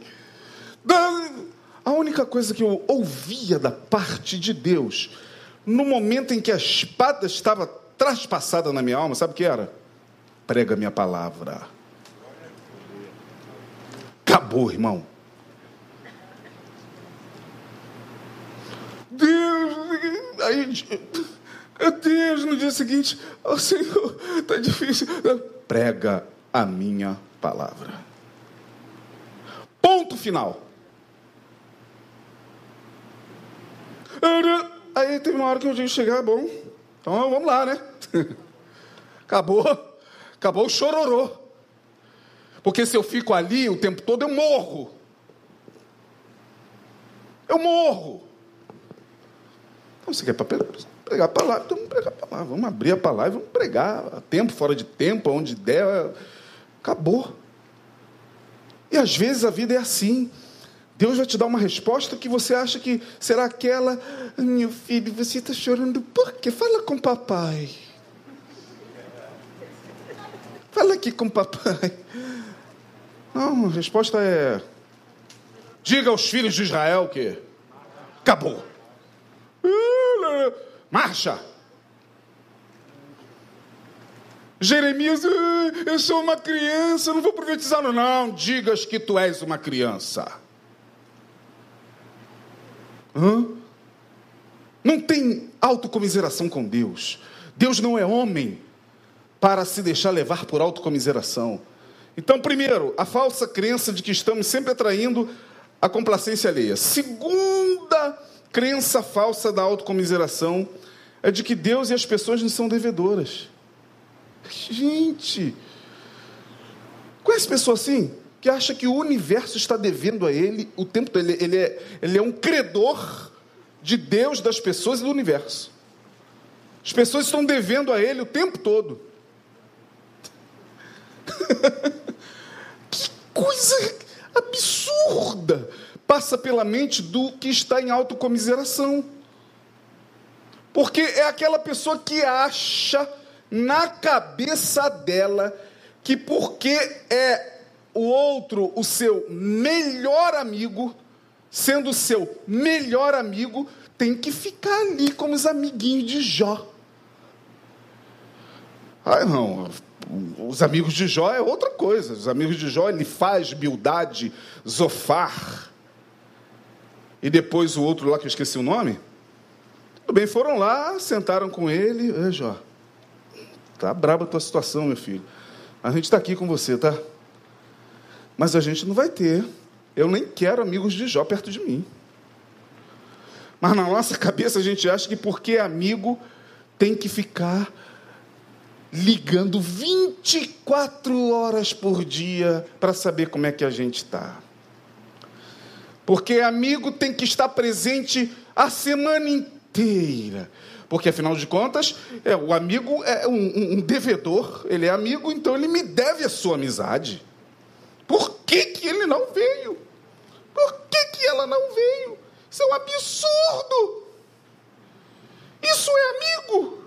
<laughs> A única coisa que eu ouvia da parte de Deus no momento em que a espada estava traspassada na minha alma, sabe o que era? Prega minha palavra. Acabou, irmão. Deus, aí, Deus, no dia seguinte, oh Senhor, está difícil. Prega a minha palavra. Ponto final. Era Aí teve uma hora que eu disse chegar, bom, então vamos lá, né? <laughs> Acabou, acabou o chororô. Porque se eu fico ali o tempo todo, eu morro. Eu morro. Então você quer pregar a palavra? Então vamos pregar a palavra. Vamos abrir a palavra, vamos pregar. A tempo, fora de tempo, onde der. Acabou. E às vezes a vida é assim. Deus vai te dar uma resposta que você acha que será aquela. Meu filho, você está chorando por quê? Fala com papai. Fala aqui com papai. Não, a resposta é. Diga aos filhos de Israel que. Acabou. Marcha. Jeremias, ah, eu sou uma criança, não vou profetizar, não. Não, digas que tu és uma criança. Hã? Não tem autocomiseração com Deus. Deus não é homem para se deixar levar por autocomiseração. Então, primeiro, a falsa crença de que estamos sempre atraindo a complacência alheia. Segunda crença falsa da autocomiseração é de que Deus e as pessoas não são devedoras. Gente, conhece pessoa assim? Que acha que o universo está devendo a ele o tempo todo. Ele, ele, é, ele é um credor de Deus, das pessoas e do universo. As pessoas estão devendo a ele o tempo todo. <laughs> que coisa absurda passa pela mente do que está em autocomiseração. Porque é aquela pessoa que acha na cabeça dela que porque é o outro o seu melhor amigo, sendo seu melhor amigo, tem que ficar ali como os amiguinhos de Jó. Ah, não, os amigos de Jó é outra coisa. Os amigos de Jó, ele faz Bildade, Zofar. E depois o outro lá, que eu esqueci o nome. Tudo bem, foram lá, sentaram com ele. Ei, Jó, tá braba a tua situação, meu filho. A gente está aqui com você, tá? Mas a gente não vai ter. Eu nem quero amigos de Jó perto de mim. Mas na nossa <laughs> cabeça a gente acha que porque é amigo tem que ficar ligando 24 horas por dia para saber como é que a gente está. Porque amigo tem que estar presente a semana inteira. Porque, afinal de contas, é, o amigo é um, um, devedor, ele é amigo, então ele me deve a sua amizade. Por que, que ele não veio? Por que, que ela não veio? Isso é um absurdo! Isso é amigo!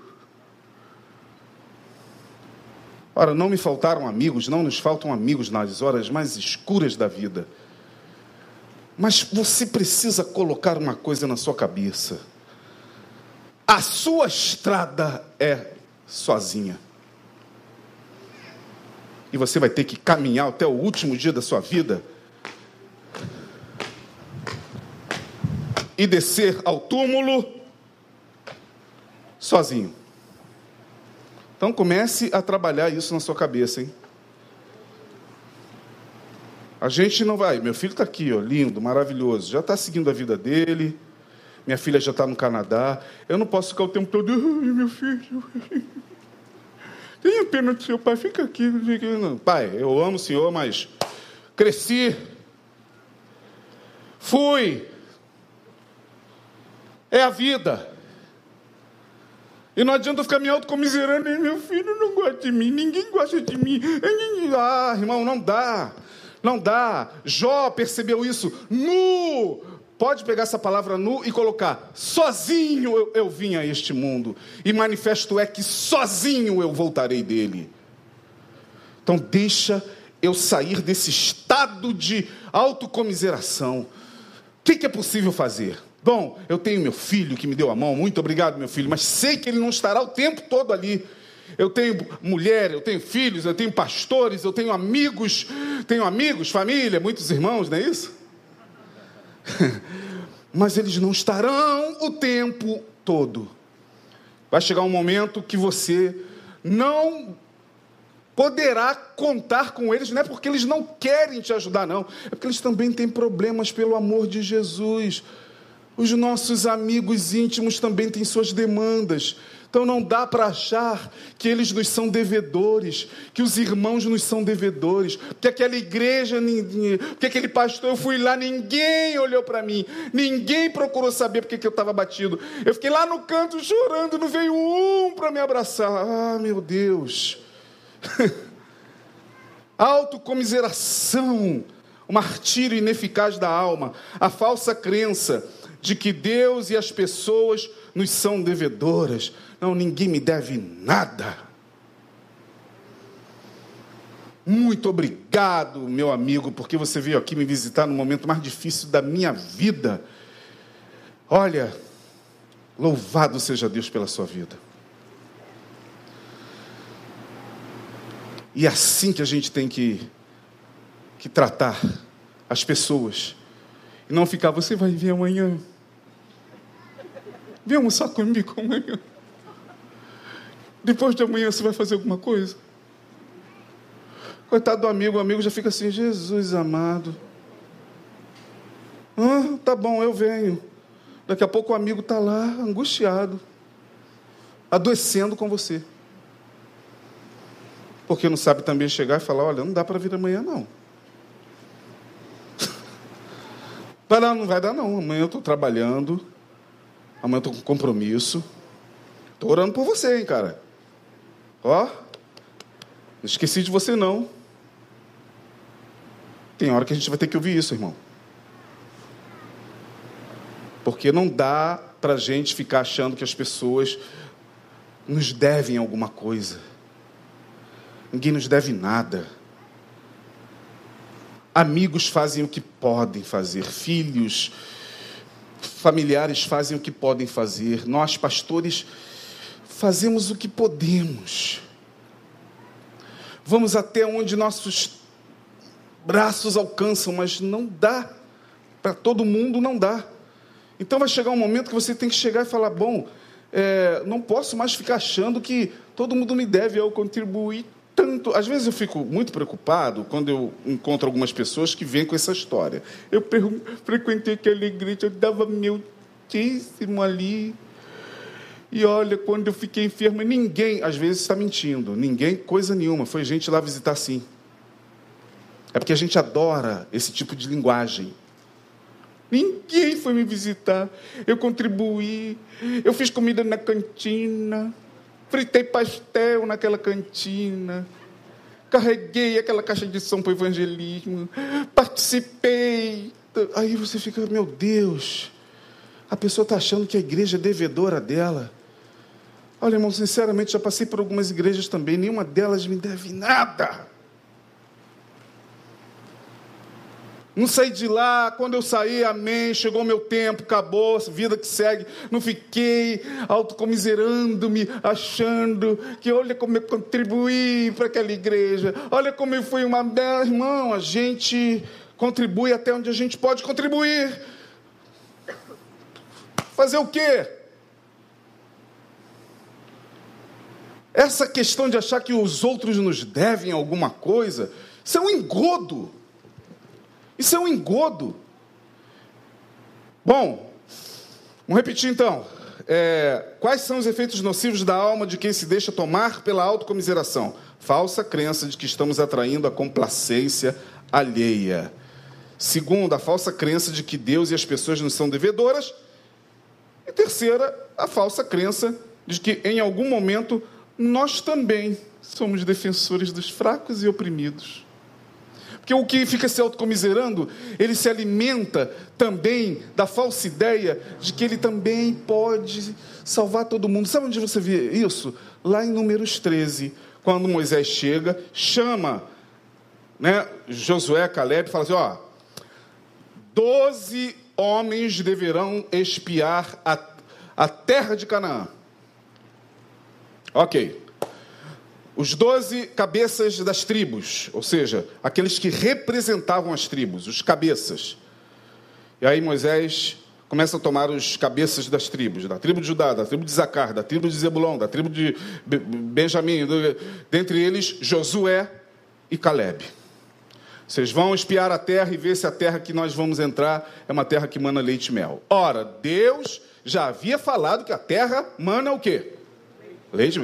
Ora, não me faltaram amigos, não nos faltam amigos nas horas mais escuras da vida. Mas você precisa colocar uma coisa na sua cabeça. A sua estrada é sozinha. E você vai ter que caminhar até o último dia da sua vida e descer ao túmulo sozinho. Então comece a trabalhar isso na sua cabeça, hein? A gente não vai. Meu filho está aqui, ó, lindo, maravilhoso. Já está seguindo a vida dele. Minha filha já está no Canadá. Eu não posso ficar o tempo todo. Ai, meu filho. Tenha pena do seu pai. Fica aqui. Pai, eu amo o senhor, mas cresci. Fui. É a vida. E não adianta ficar me autocomiserando, meu filho não gosta de mim, ninguém gosta de mim. Ah, irmão, não dá. Não dá. Jó percebeu isso nu. Pode pegar essa palavra nu e colocar: sozinho eu, eu vim a este mundo. E manifesto é que sozinho eu voltarei dele. Então deixa eu sair desse estado de autocomiseração. O que, que é possível fazer? Bom, eu tenho meu filho que me deu a mão, muito obrigado, meu filho, mas sei que ele não estará o tempo todo ali. Eu tenho mulher, eu tenho filhos, eu tenho pastores, eu tenho amigos, tenho amigos, família, muitos irmãos, não é isso? <laughs> mas eles não estarão o tempo todo. Vai chegar um momento que você não poderá contar com eles, não é porque eles não querem te ajudar, não, é porque eles também têm problemas pelo amor de Jesus. Os nossos amigos íntimos também têm suas demandas. Então não dá para achar que eles nos são devedores, que os irmãos nos são devedores, que aquela igreja, que aquele pastor, eu fui lá, ninguém olhou para mim, ninguém procurou saber porque que eu estava batido. Eu fiquei lá no canto chorando, não veio um para me abraçar. Ah, meu Deus. <laughs> Autocomiseração, o martírio ineficaz da alma, a falsa crença de que Deus e as pessoas nos são devedoras. Não, ninguém me deve nada. Muito obrigado, meu amigo, porque você veio aqui me visitar no momento mais difícil da minha vida. Olha, louvado seja Deus pela sua vida. E é assim que a gente tem que, que tratar as pessoas e não ficar, você vai ver amanhã. Vem almoçar comigo amanhã. Depois de amanhã você vai fazer alguma coisa? Coitado do amigo, o amigo já fica assim, Jesus amado. Ah, tá bom, eu venho. Daqui a pouco o amigo está lá, angustiado, adoecendo com você. Porque não sabe também chegar e falar, olha, não dá para vir amanhã não. <laughs> Vai lá, não vai dar não. Amanhã eu estou trabalhando. Amanhã eu estou com compromisso. Estou orando por você, hein, cara. Ó, não esqueci de você não. Tem hora que a gente vai ter que ouvir isso, irmão. Porque não dá para a gente ficar achando que as pessoas nos devem alguma coisa. Ninguém nos deve nada. Amigos fazem o que podem fazer, filhos, familiares fazem o que podem fazer, nós, pastores, fazemos o que podemos. Vamos até onde nossos braços alcançam, mas não dá. Para todo mundo não dá. Então vai chegar um momento que você tem que chegar e falar: bom, é, não posso mais ficar achando que todo mundo me deve, eu contribuí tanto. Às vezes eu fico muito preocupado quando eu encontro algumas pessoas que vêm com essa história. Eu frequentei aquela igreja, eu dava meu dízimo ali. E olha, quando eu fiquei enferma, ninguém, às vezes está mentindo, ninguém, coisa nenhuma, foi gente lá visitar sim. É porque a gente adora esse tipo de linguagem. Ninguém foi me visitar. Eu contribuí. Eu fiz comida na cantina. Fritei pastel naquela cantina. Carreguei aquela caixa de som para o evangelismo. Participei. Aí você fica, meu Deus. A pessoa está achando que a igreja é devedora dela. Olha, irmão, sinceramente, já passei por algumas igrejas também. Nenhuma delas me deve nada. Não saí de lá, quando eu saí, amém, chegou meu tempo, acabou, vida que segue. Não fiquei autocomiserando-me, achando que olha como eu contribuí para aquela igreja, olha como eu fui uma bela irmão. A gente contribui até onde a gente pode contribuir. Fazer o quê? Essa questão de achar que os outros nos devem alguma coisa, isso é um engodo. Isso é um engodo. Bom, vamos repetir então. É, quais são os efeitos nocivos da alma de quem se deixa tomar pela autocomiseração? Falsa crença de que estamos atraindo a complacência alheia. Segundo, a falsa crença de que Deus e as pessoas nos são devedoras. E terceira, a falsa crença de que em algum momento nós também somos defensores dos fracos e oprimidos. Porque o que fica se autocomiserando, ele se alimenta também da falsa ideia de que ele também pode salvar todo mundo. Sabe onde você vê isso? Lá em Números 13, quando Moisés chega, chama né, Josué, Caleb, e fala assim: ó, doze homens deverão espiar a, a terra de Canaã. Ok os doze cabeças das tribos, ou seja, aqueles que representavam as tribos, os cabeças. E aí Moisés começa a tomar os cabeças das tribos, da tribo de Judá, da tribo de Zacar, da tribo de Zebulon, da tribo de Benjamim, dentre eles Josué e Caleb. Vocês vão espiar a terra e ver se a terra que nós vamos entrar é uma terra que mana leite e mel. Ora, Deus já havia falado que a terra mana o quê?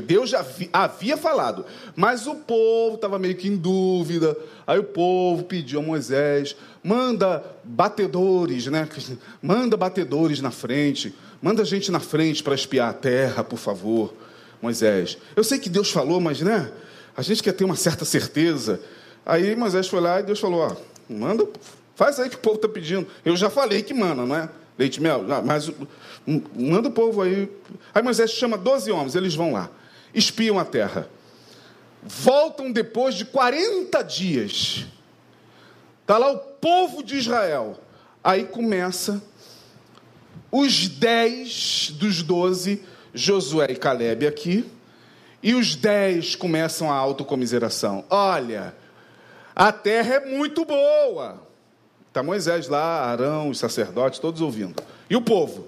Deus já havia falado, mas o povo estava meio que em dúvida. Aí o povo pediu a Moisés: manda batedores, né? Manda batedores na frente, manda gente na frente para espiar a terra, por favor, Moisés. Eu sei que Deus falou, mas né? A gente quer ter uma certa certeza. Aí Moisés foi lá e Deus falou: ó, manda, faz aí que o povo está pedindo. Eu já falei que manda, não é? Leite mel, mas Manda o povo aí. Aí Moisés chama 12 homens, eles vão lá, espiam a terra. Voltam depois de 40 dias. Está lá o povo de Israel. Aí começa os 10 dos 12, Josué e Caleb aqui, e os 10 começam a autocomiseração. Olha, a terra é muito boa. Está Moisés lá, Arão, os sacerdotes, todos ouvindo. E o povo?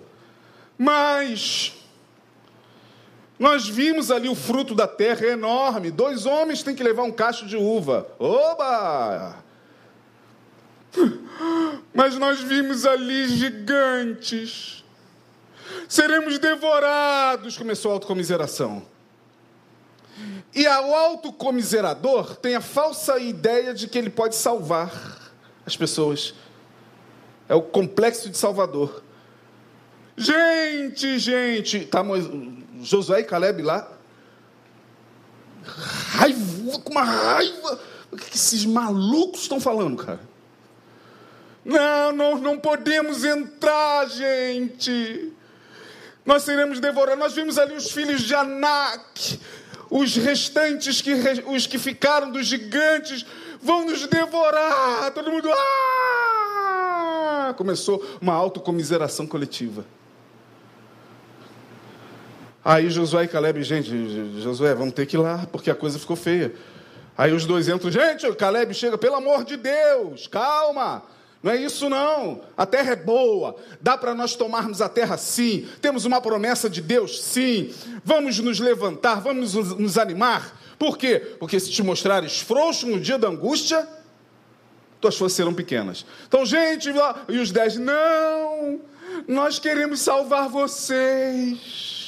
Mas nós vimos ali o fruto da terra enorme. Dois homens têm que levar um cacho de uva. Oba! Mas nós vimos ali gigantes. Seremos devorados, começou a autocomiseração. E o autocomiserador tem a falsa ideia de que ele pode salvar as pessoas. É o complexo de Salvador. Gente, gente, tá Josué e Caleb lá. Raiva, com uma raiva. O que esses malucos estão falando, cara? Não, nós não podemos entrar, gente. Nós seremos devorados. Nós vimos ali os filhos de Anak, os restantes, que, os que ficaram dos gigantes, vão nos devorar. Todo mundo. Ah! Começou uma autocomiseração coletiva. Aí Josué e Caleb, gente, Josué, vamos ter que ir lá, porque a coisa ficou feia. Aí os dois entram, gente, Caleb chega, pelo amor de Deus, calma. Não é isso não. A terra é boa. Dá para nós tomarmos a terra sim. Temos uma promessa de Deus sim. Vamos nos levantar, vamos nos, animar. Por quê? Porque se te mostrares frouxo no dia da angústia, tuas forças serão pequenas. Então, gente, e os dez, não, nós queremos salvar vocês.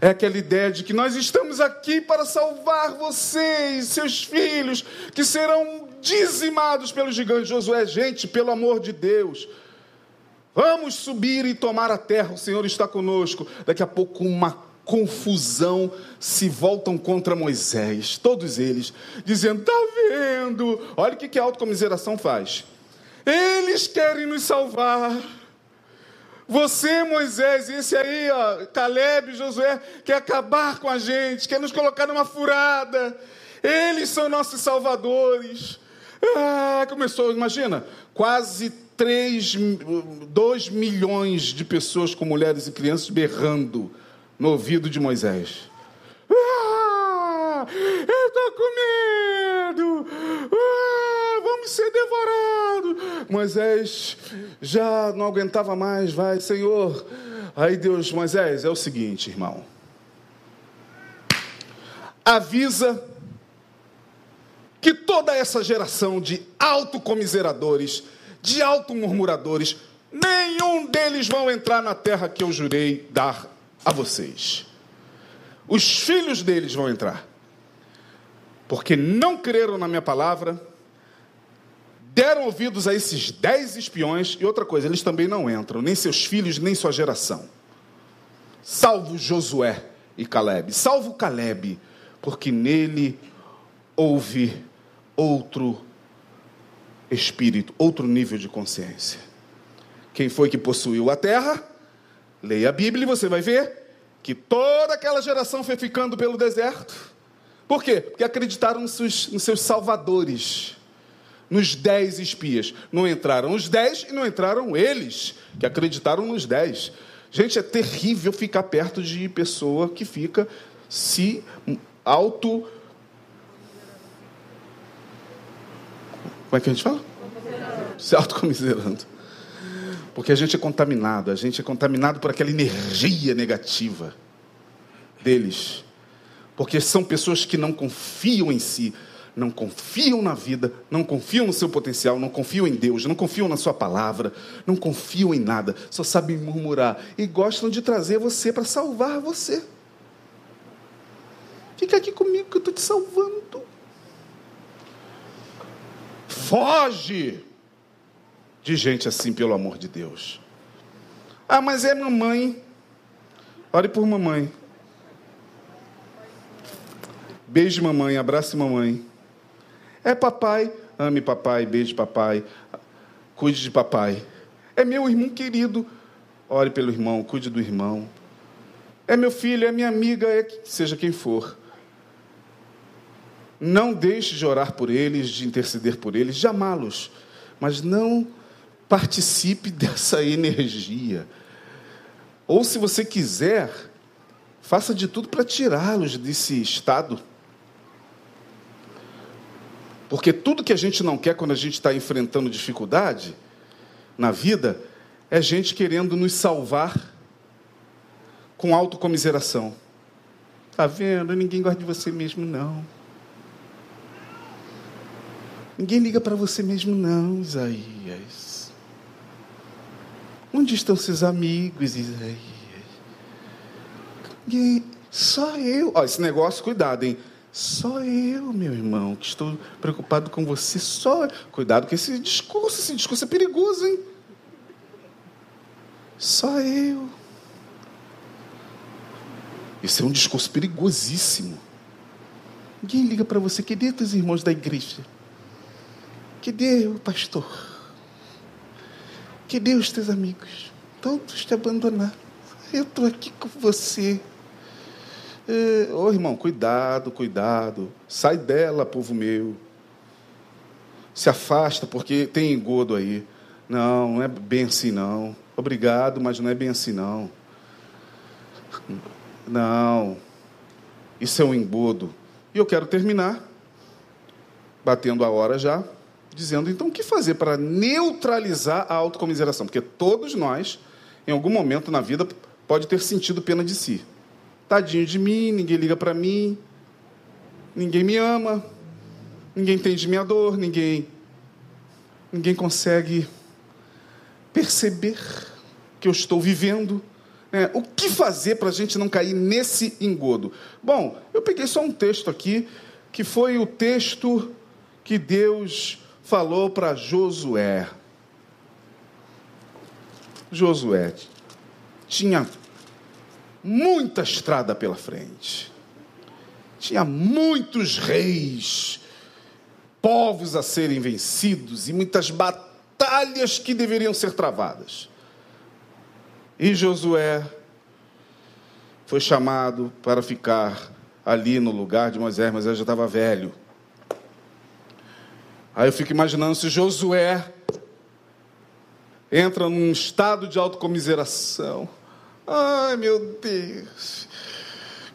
É aquela ideia de que nós estamos aqui para salvar vocês, seus filhos, que serão dizimados pelos gigantes. Josué, gente, pelo amor de Deus, vamos subir e tomar a terra, o Senhor está conosco. Daqui a pouco, uma confusão se voltam contra Moisés, todos eles, dizendo: está vendo? Olha o que a autocomiseração faz. Eles querem nos salvar você, Moisés, esse aí, ó, Caleb, Josué, quer acabar com a gente, quer nos colocar numa furada. Eles são nossos salvadores. Ah, começou, imagina, quase 3, 2 milhões de pessoas com mulheres e crianças berrando no ouvido de Moisés. Ah, eu estou com medo. Ah, vamos ser devorados. Moisés já não aguentava mais, vai, Senhor. Aí Deus, Moisés, é o seguinte, irmão. Avisa que toda essa geração de autocomiseradores, de automurmuradores, nenhum deles vão entrar na terra que eu jurei dar a vocês. Os filhos deles vão entrar. Porque não creram na minha palavra, deram ouvidos a esses dez espiões, e outra coisa, eles também não entram, nem seus filhos, nem sua geração. Salvo Josué e Caleb. Salvo Caleb, porque nele houve outro espírito, outro nível de consciência. Quem foi que possuiu a terra? Leia a Bíblia e você vai ver que toda aquela geração foi ficando pelo deserto. Por quê? Porque acreditaram nos seus, nos seus salvadores, nos dez espias. Não entraram os dez e não entraram eles, que acreditaram nos dez. Gente, é terrível ficar perto de pessoa que fica se auto. Como é que a gente fala? Se autocomiserando. Porque a gente é contaminado, a gente é contaminado por aquela energia negativa deles. Porque são pessoas que não confiam em si, não confiam na vida, não confiam no seu potencial, não confiam em Deus, não confiam na sua palavra, não confiam em nada, só sabem murmurar e gostam de trazer você para salvar você. Fica aqui comigo que eu estou te salvando. Foge! de gente assim, pelo amor de Deus. Ah, mas é mamãe. Ore por mamãe. Beije mamãe, abrace mamãe. É papai, ame papai, beije papai, cuide de papai. É meu irmão querido, ore pelo irmão, cuide do irmão. É meu filho, é minha amiga, é seja quem for. Não deixe de orar por eles, de interceder por eles, de amá-los, mas não participe <laughs> dessa energia. Ou, se você quiser, faça de tudo para tirá-los desse estado. Porque tudo que a gente não quer quando a gente está enfrentando dificuldade na vida é gente querendo nos salvar com autocomiseração. Está vendo? Ninguém gosta de você mesmo, não. Ninguém liga para você mesmo, não, Isaías. Onde estão seus amigos, Isaías? E só eu. Ó, esse negócio, cuidado, hein? Só eu, meu irmão, que estou preocupado com você. Só. Cuidado com esse discurso. Esse discurso é perigoso, hein? Só eu. Isso é um discurso perigosíssimo. Ninguém liga para você. Cadê teus irmãos da igreja? Cadê o pastor? Que Deus, teus amigos, todos te abandonaram. Eu estou aqui com você. É, ô irmão, cuidado, cuidado. Sai dela, povo meu. Se afasta, porque tem engodo aí. Não, não é bem assim, não. Obrigado, mas não é bem assim, não. Não. Isso é um engodo. E eu quero terminar batendo a hora já, dizendo então o que fazer para neutralizar a autocomiseração? Porque todos nós, em algum momento na vida, pode ter sentido pena de si. Tadinho de mim, ninguém liga para mim, ninguém me ama, ninguém entende minha dor, ninguém ninguém consegue perceber que eu estou vivendo. Né? O que fazer para a gente não cair nesse engodo? Bom, eu peguei só um texto aqui, que foi o texto que Deus falou para Josué. Josué tinha muita estrada pela frente, tinha muitos reis, povos a serem vencidos e muitas batalhas que deveriam ser travadas. E Josué foi chamado para ficar ali no lugar de Moisés, Moisés já estava velho. Aí eu fico imaginando se Josué entra num estado de autocomiseração. Ai, meu Deus.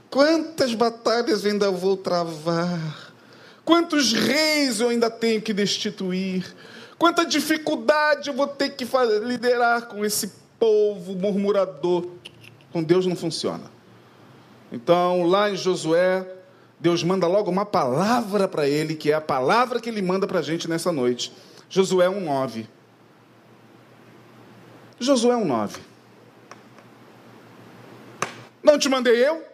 Quantas batalhas ainda vou travar? Quantos reis eu ainda tenho que destituir? Quanta dificuldade eu vou ter que liderar com esse povo murmurador? Com Deus não funciona. Então, lá em Josué, Deus manda logo uma palavra para ele, que é a palavra que ele manda para a gente nessa noite. Josué 1,9. Josué 1,9. Não te mandei eu?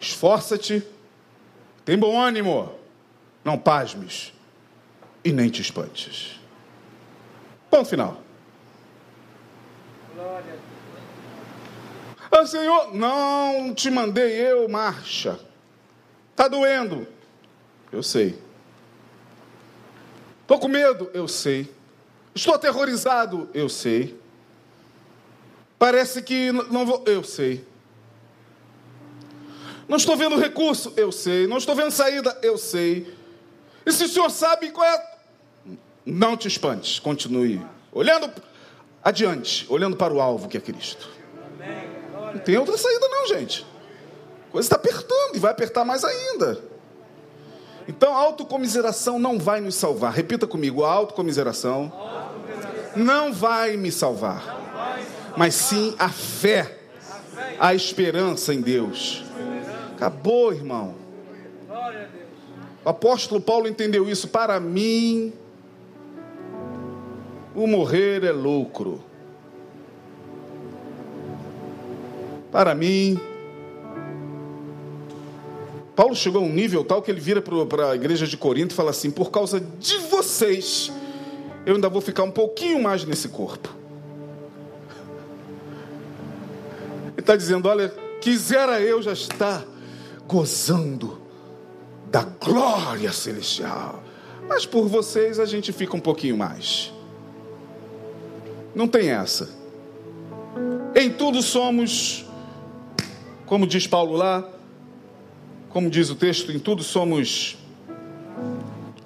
Esforça-te, tem bom ânimo, não pasmes e nem te espantes. Ponto final. Glória ah, Senhor, não te mandei eu, marcha. Está doendo. Eu sei. Estou com medo. Eu sei. Estou aterrorizado. Eu sei. Parece que não vou. Eu sei. Não estou vendo recurso. Eu sei. Não estou vendo saída. Eu sei. E se o senhor sabe qual é. Não te espantes. Continue olhando adiante, olhando para o alvo que é Cristo. Não tem outra saída, não, gente. A coisa está apertando e vai apertar mais ainda. Então, a autocomiseração não vai nos salvar. Repita comigo: a autocomiseração, não vai me salvar, mas sim a fé, a esperança em Deus. Acabou, irmão. O apóstolo Paulo entendeu isso. Para mim, o morrer é lucro. Para mim, Paulo chegou a um nível tal que ele vira para a igreja de Corinto e fala assim: por causa de vocês, eu ainda vou ficar um pouquinho mais nesse corpo. Está dizendo: olha, quisera eu já estar gozando da glória celestial, mas por vocês a gente fica um pouquinho mais. Não tem essa. Em tudo somos como diz Paulo lá, como diz o texto, em tudo somos.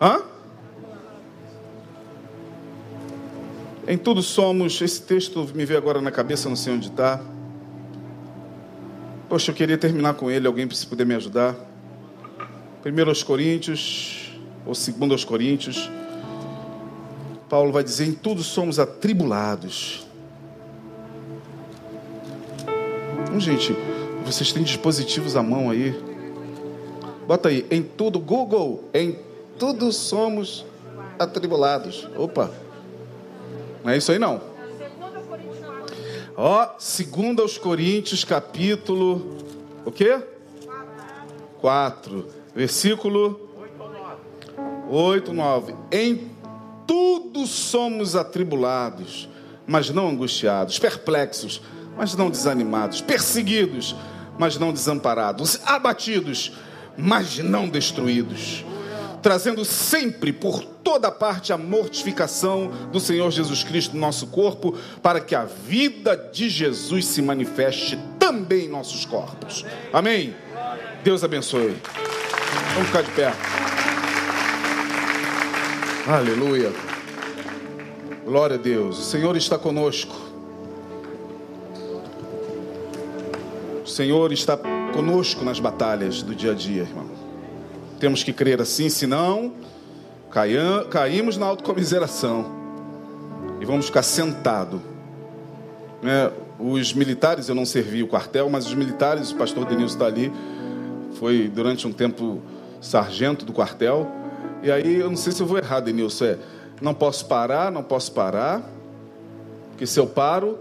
Hã? Em tudo somos. Esse texto me veio agora na cabeça, não sei onde está. Poxa, eu queria terminar com ele. Alguém se puder me ajudar? Primeiro aos Coríntios, ou segundo aos Coríntios. Paulo vai dizer: em tudo somos atribulados. Então, gente, vocês têm dispositivos à mão aí? Bota aí, em tudo, Google, em tudo somos atribulados. Opa, não é isso aí não. Ó, segunda aos Coríntios, capítulo, o quê? 4, versículo 8, 9. Em tudo somos atribulados, mas não angustiados, perplexos, mas não desanimados, perseguidos, mas não desamparados, abatidos, mas não destruídos, trazendo sempre por toda parte a mortificação do Senhor Jesus Cristo no nosso corpo, para que a vida de Jesus se manifeste também em nossos corpos. Amém? Deus abençoe. Vamos ficar de pé. Aleluia. Glória a Deus. O Senhor está conosco. Senhor está conosco nas batalhas do dia a dia, irmão. Temos que crer assim, senão caímos na autocomiseração e vamos ficar sentados. Né? Os militares, eu não servi o quartel, mas os militares, o pastor Denilson está ali, foi durante um tempo sargento do quartel. E aí, eu não sei se eu vou errar, Denilson, é, não posso parar, não posso parar, porque se eu paro,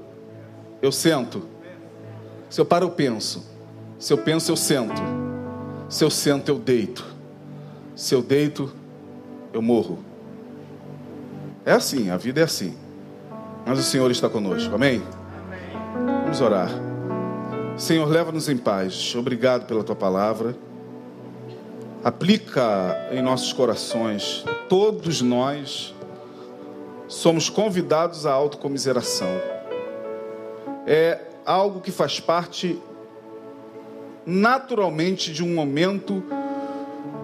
eu sento. Se eu paro, eu penso. Se eu penso, eu sento. Se eu sento, eu deito. Se eu deito, eu morro. É assim, a vida é assim. Mas o Senhor está conosco. Amém? Vamos orar. Senhor, leva-nos em paz. Obrigado pela tua palavra. Aplica em nossos corações. Todos nós somos convidados à autocomiseração. É algo que faz parte naturalmente de um momento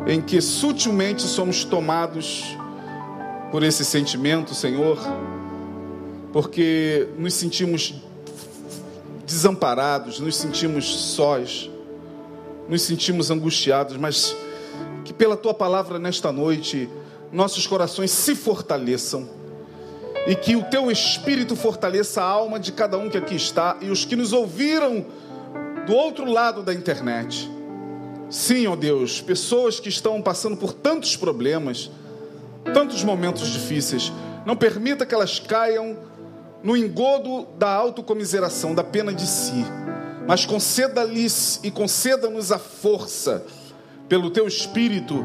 em que sutilmente somos tomados por esse sentimento, Senhor, porque nos sentimos desamparados, nos sentimos sós, nos sentimos angustiados, mas que pela tua palavra nesta noite nossos corações se fortaleçam e que o teu espírito fortaleça a alma de cada um que aqui está e os que nos ouviram do outro lado da internet. Sim, ó Deus, pessoas que estão passando por tantos problemas, tantos momentos difíceis, não permita que elas caiam no engodo da autocomiseração, da pena de si, mas conceda-lhes e conceda-nos a força pelo teu espírito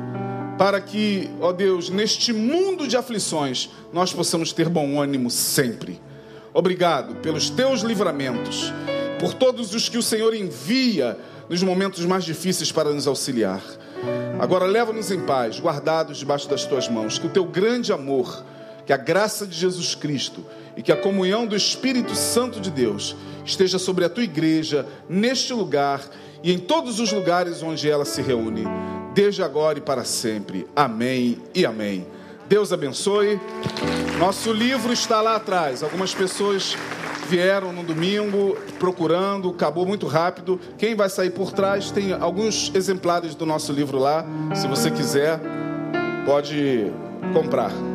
para que, ó Deus, neste mundo de aflições, nós possamos ter bom ânimo sempre. Obrigado pelos teus livramentos, por todos os que o Senhor envia nos momentos mais difíceis para nos auxiliar. Agora leva-nos em paz, guardados debaixo das tuas mãos, que o teu grande amor, que a graça de Jesus Cristo e que a comunhão do Espírito Santo de Deus esteja sobre a tua igreja, neste lugar e em todos os lugares onde ela se reúne, desde agora e para sempre. Amém e amém. Deus abençoe. Nosso livro está lá atrás. Algumas pessoas vieram no domingo procurando, acabou muito rápido. Quem vai sair por trás tem alguns exemplares do nosso livro lá. Se você quiser, pode comprar.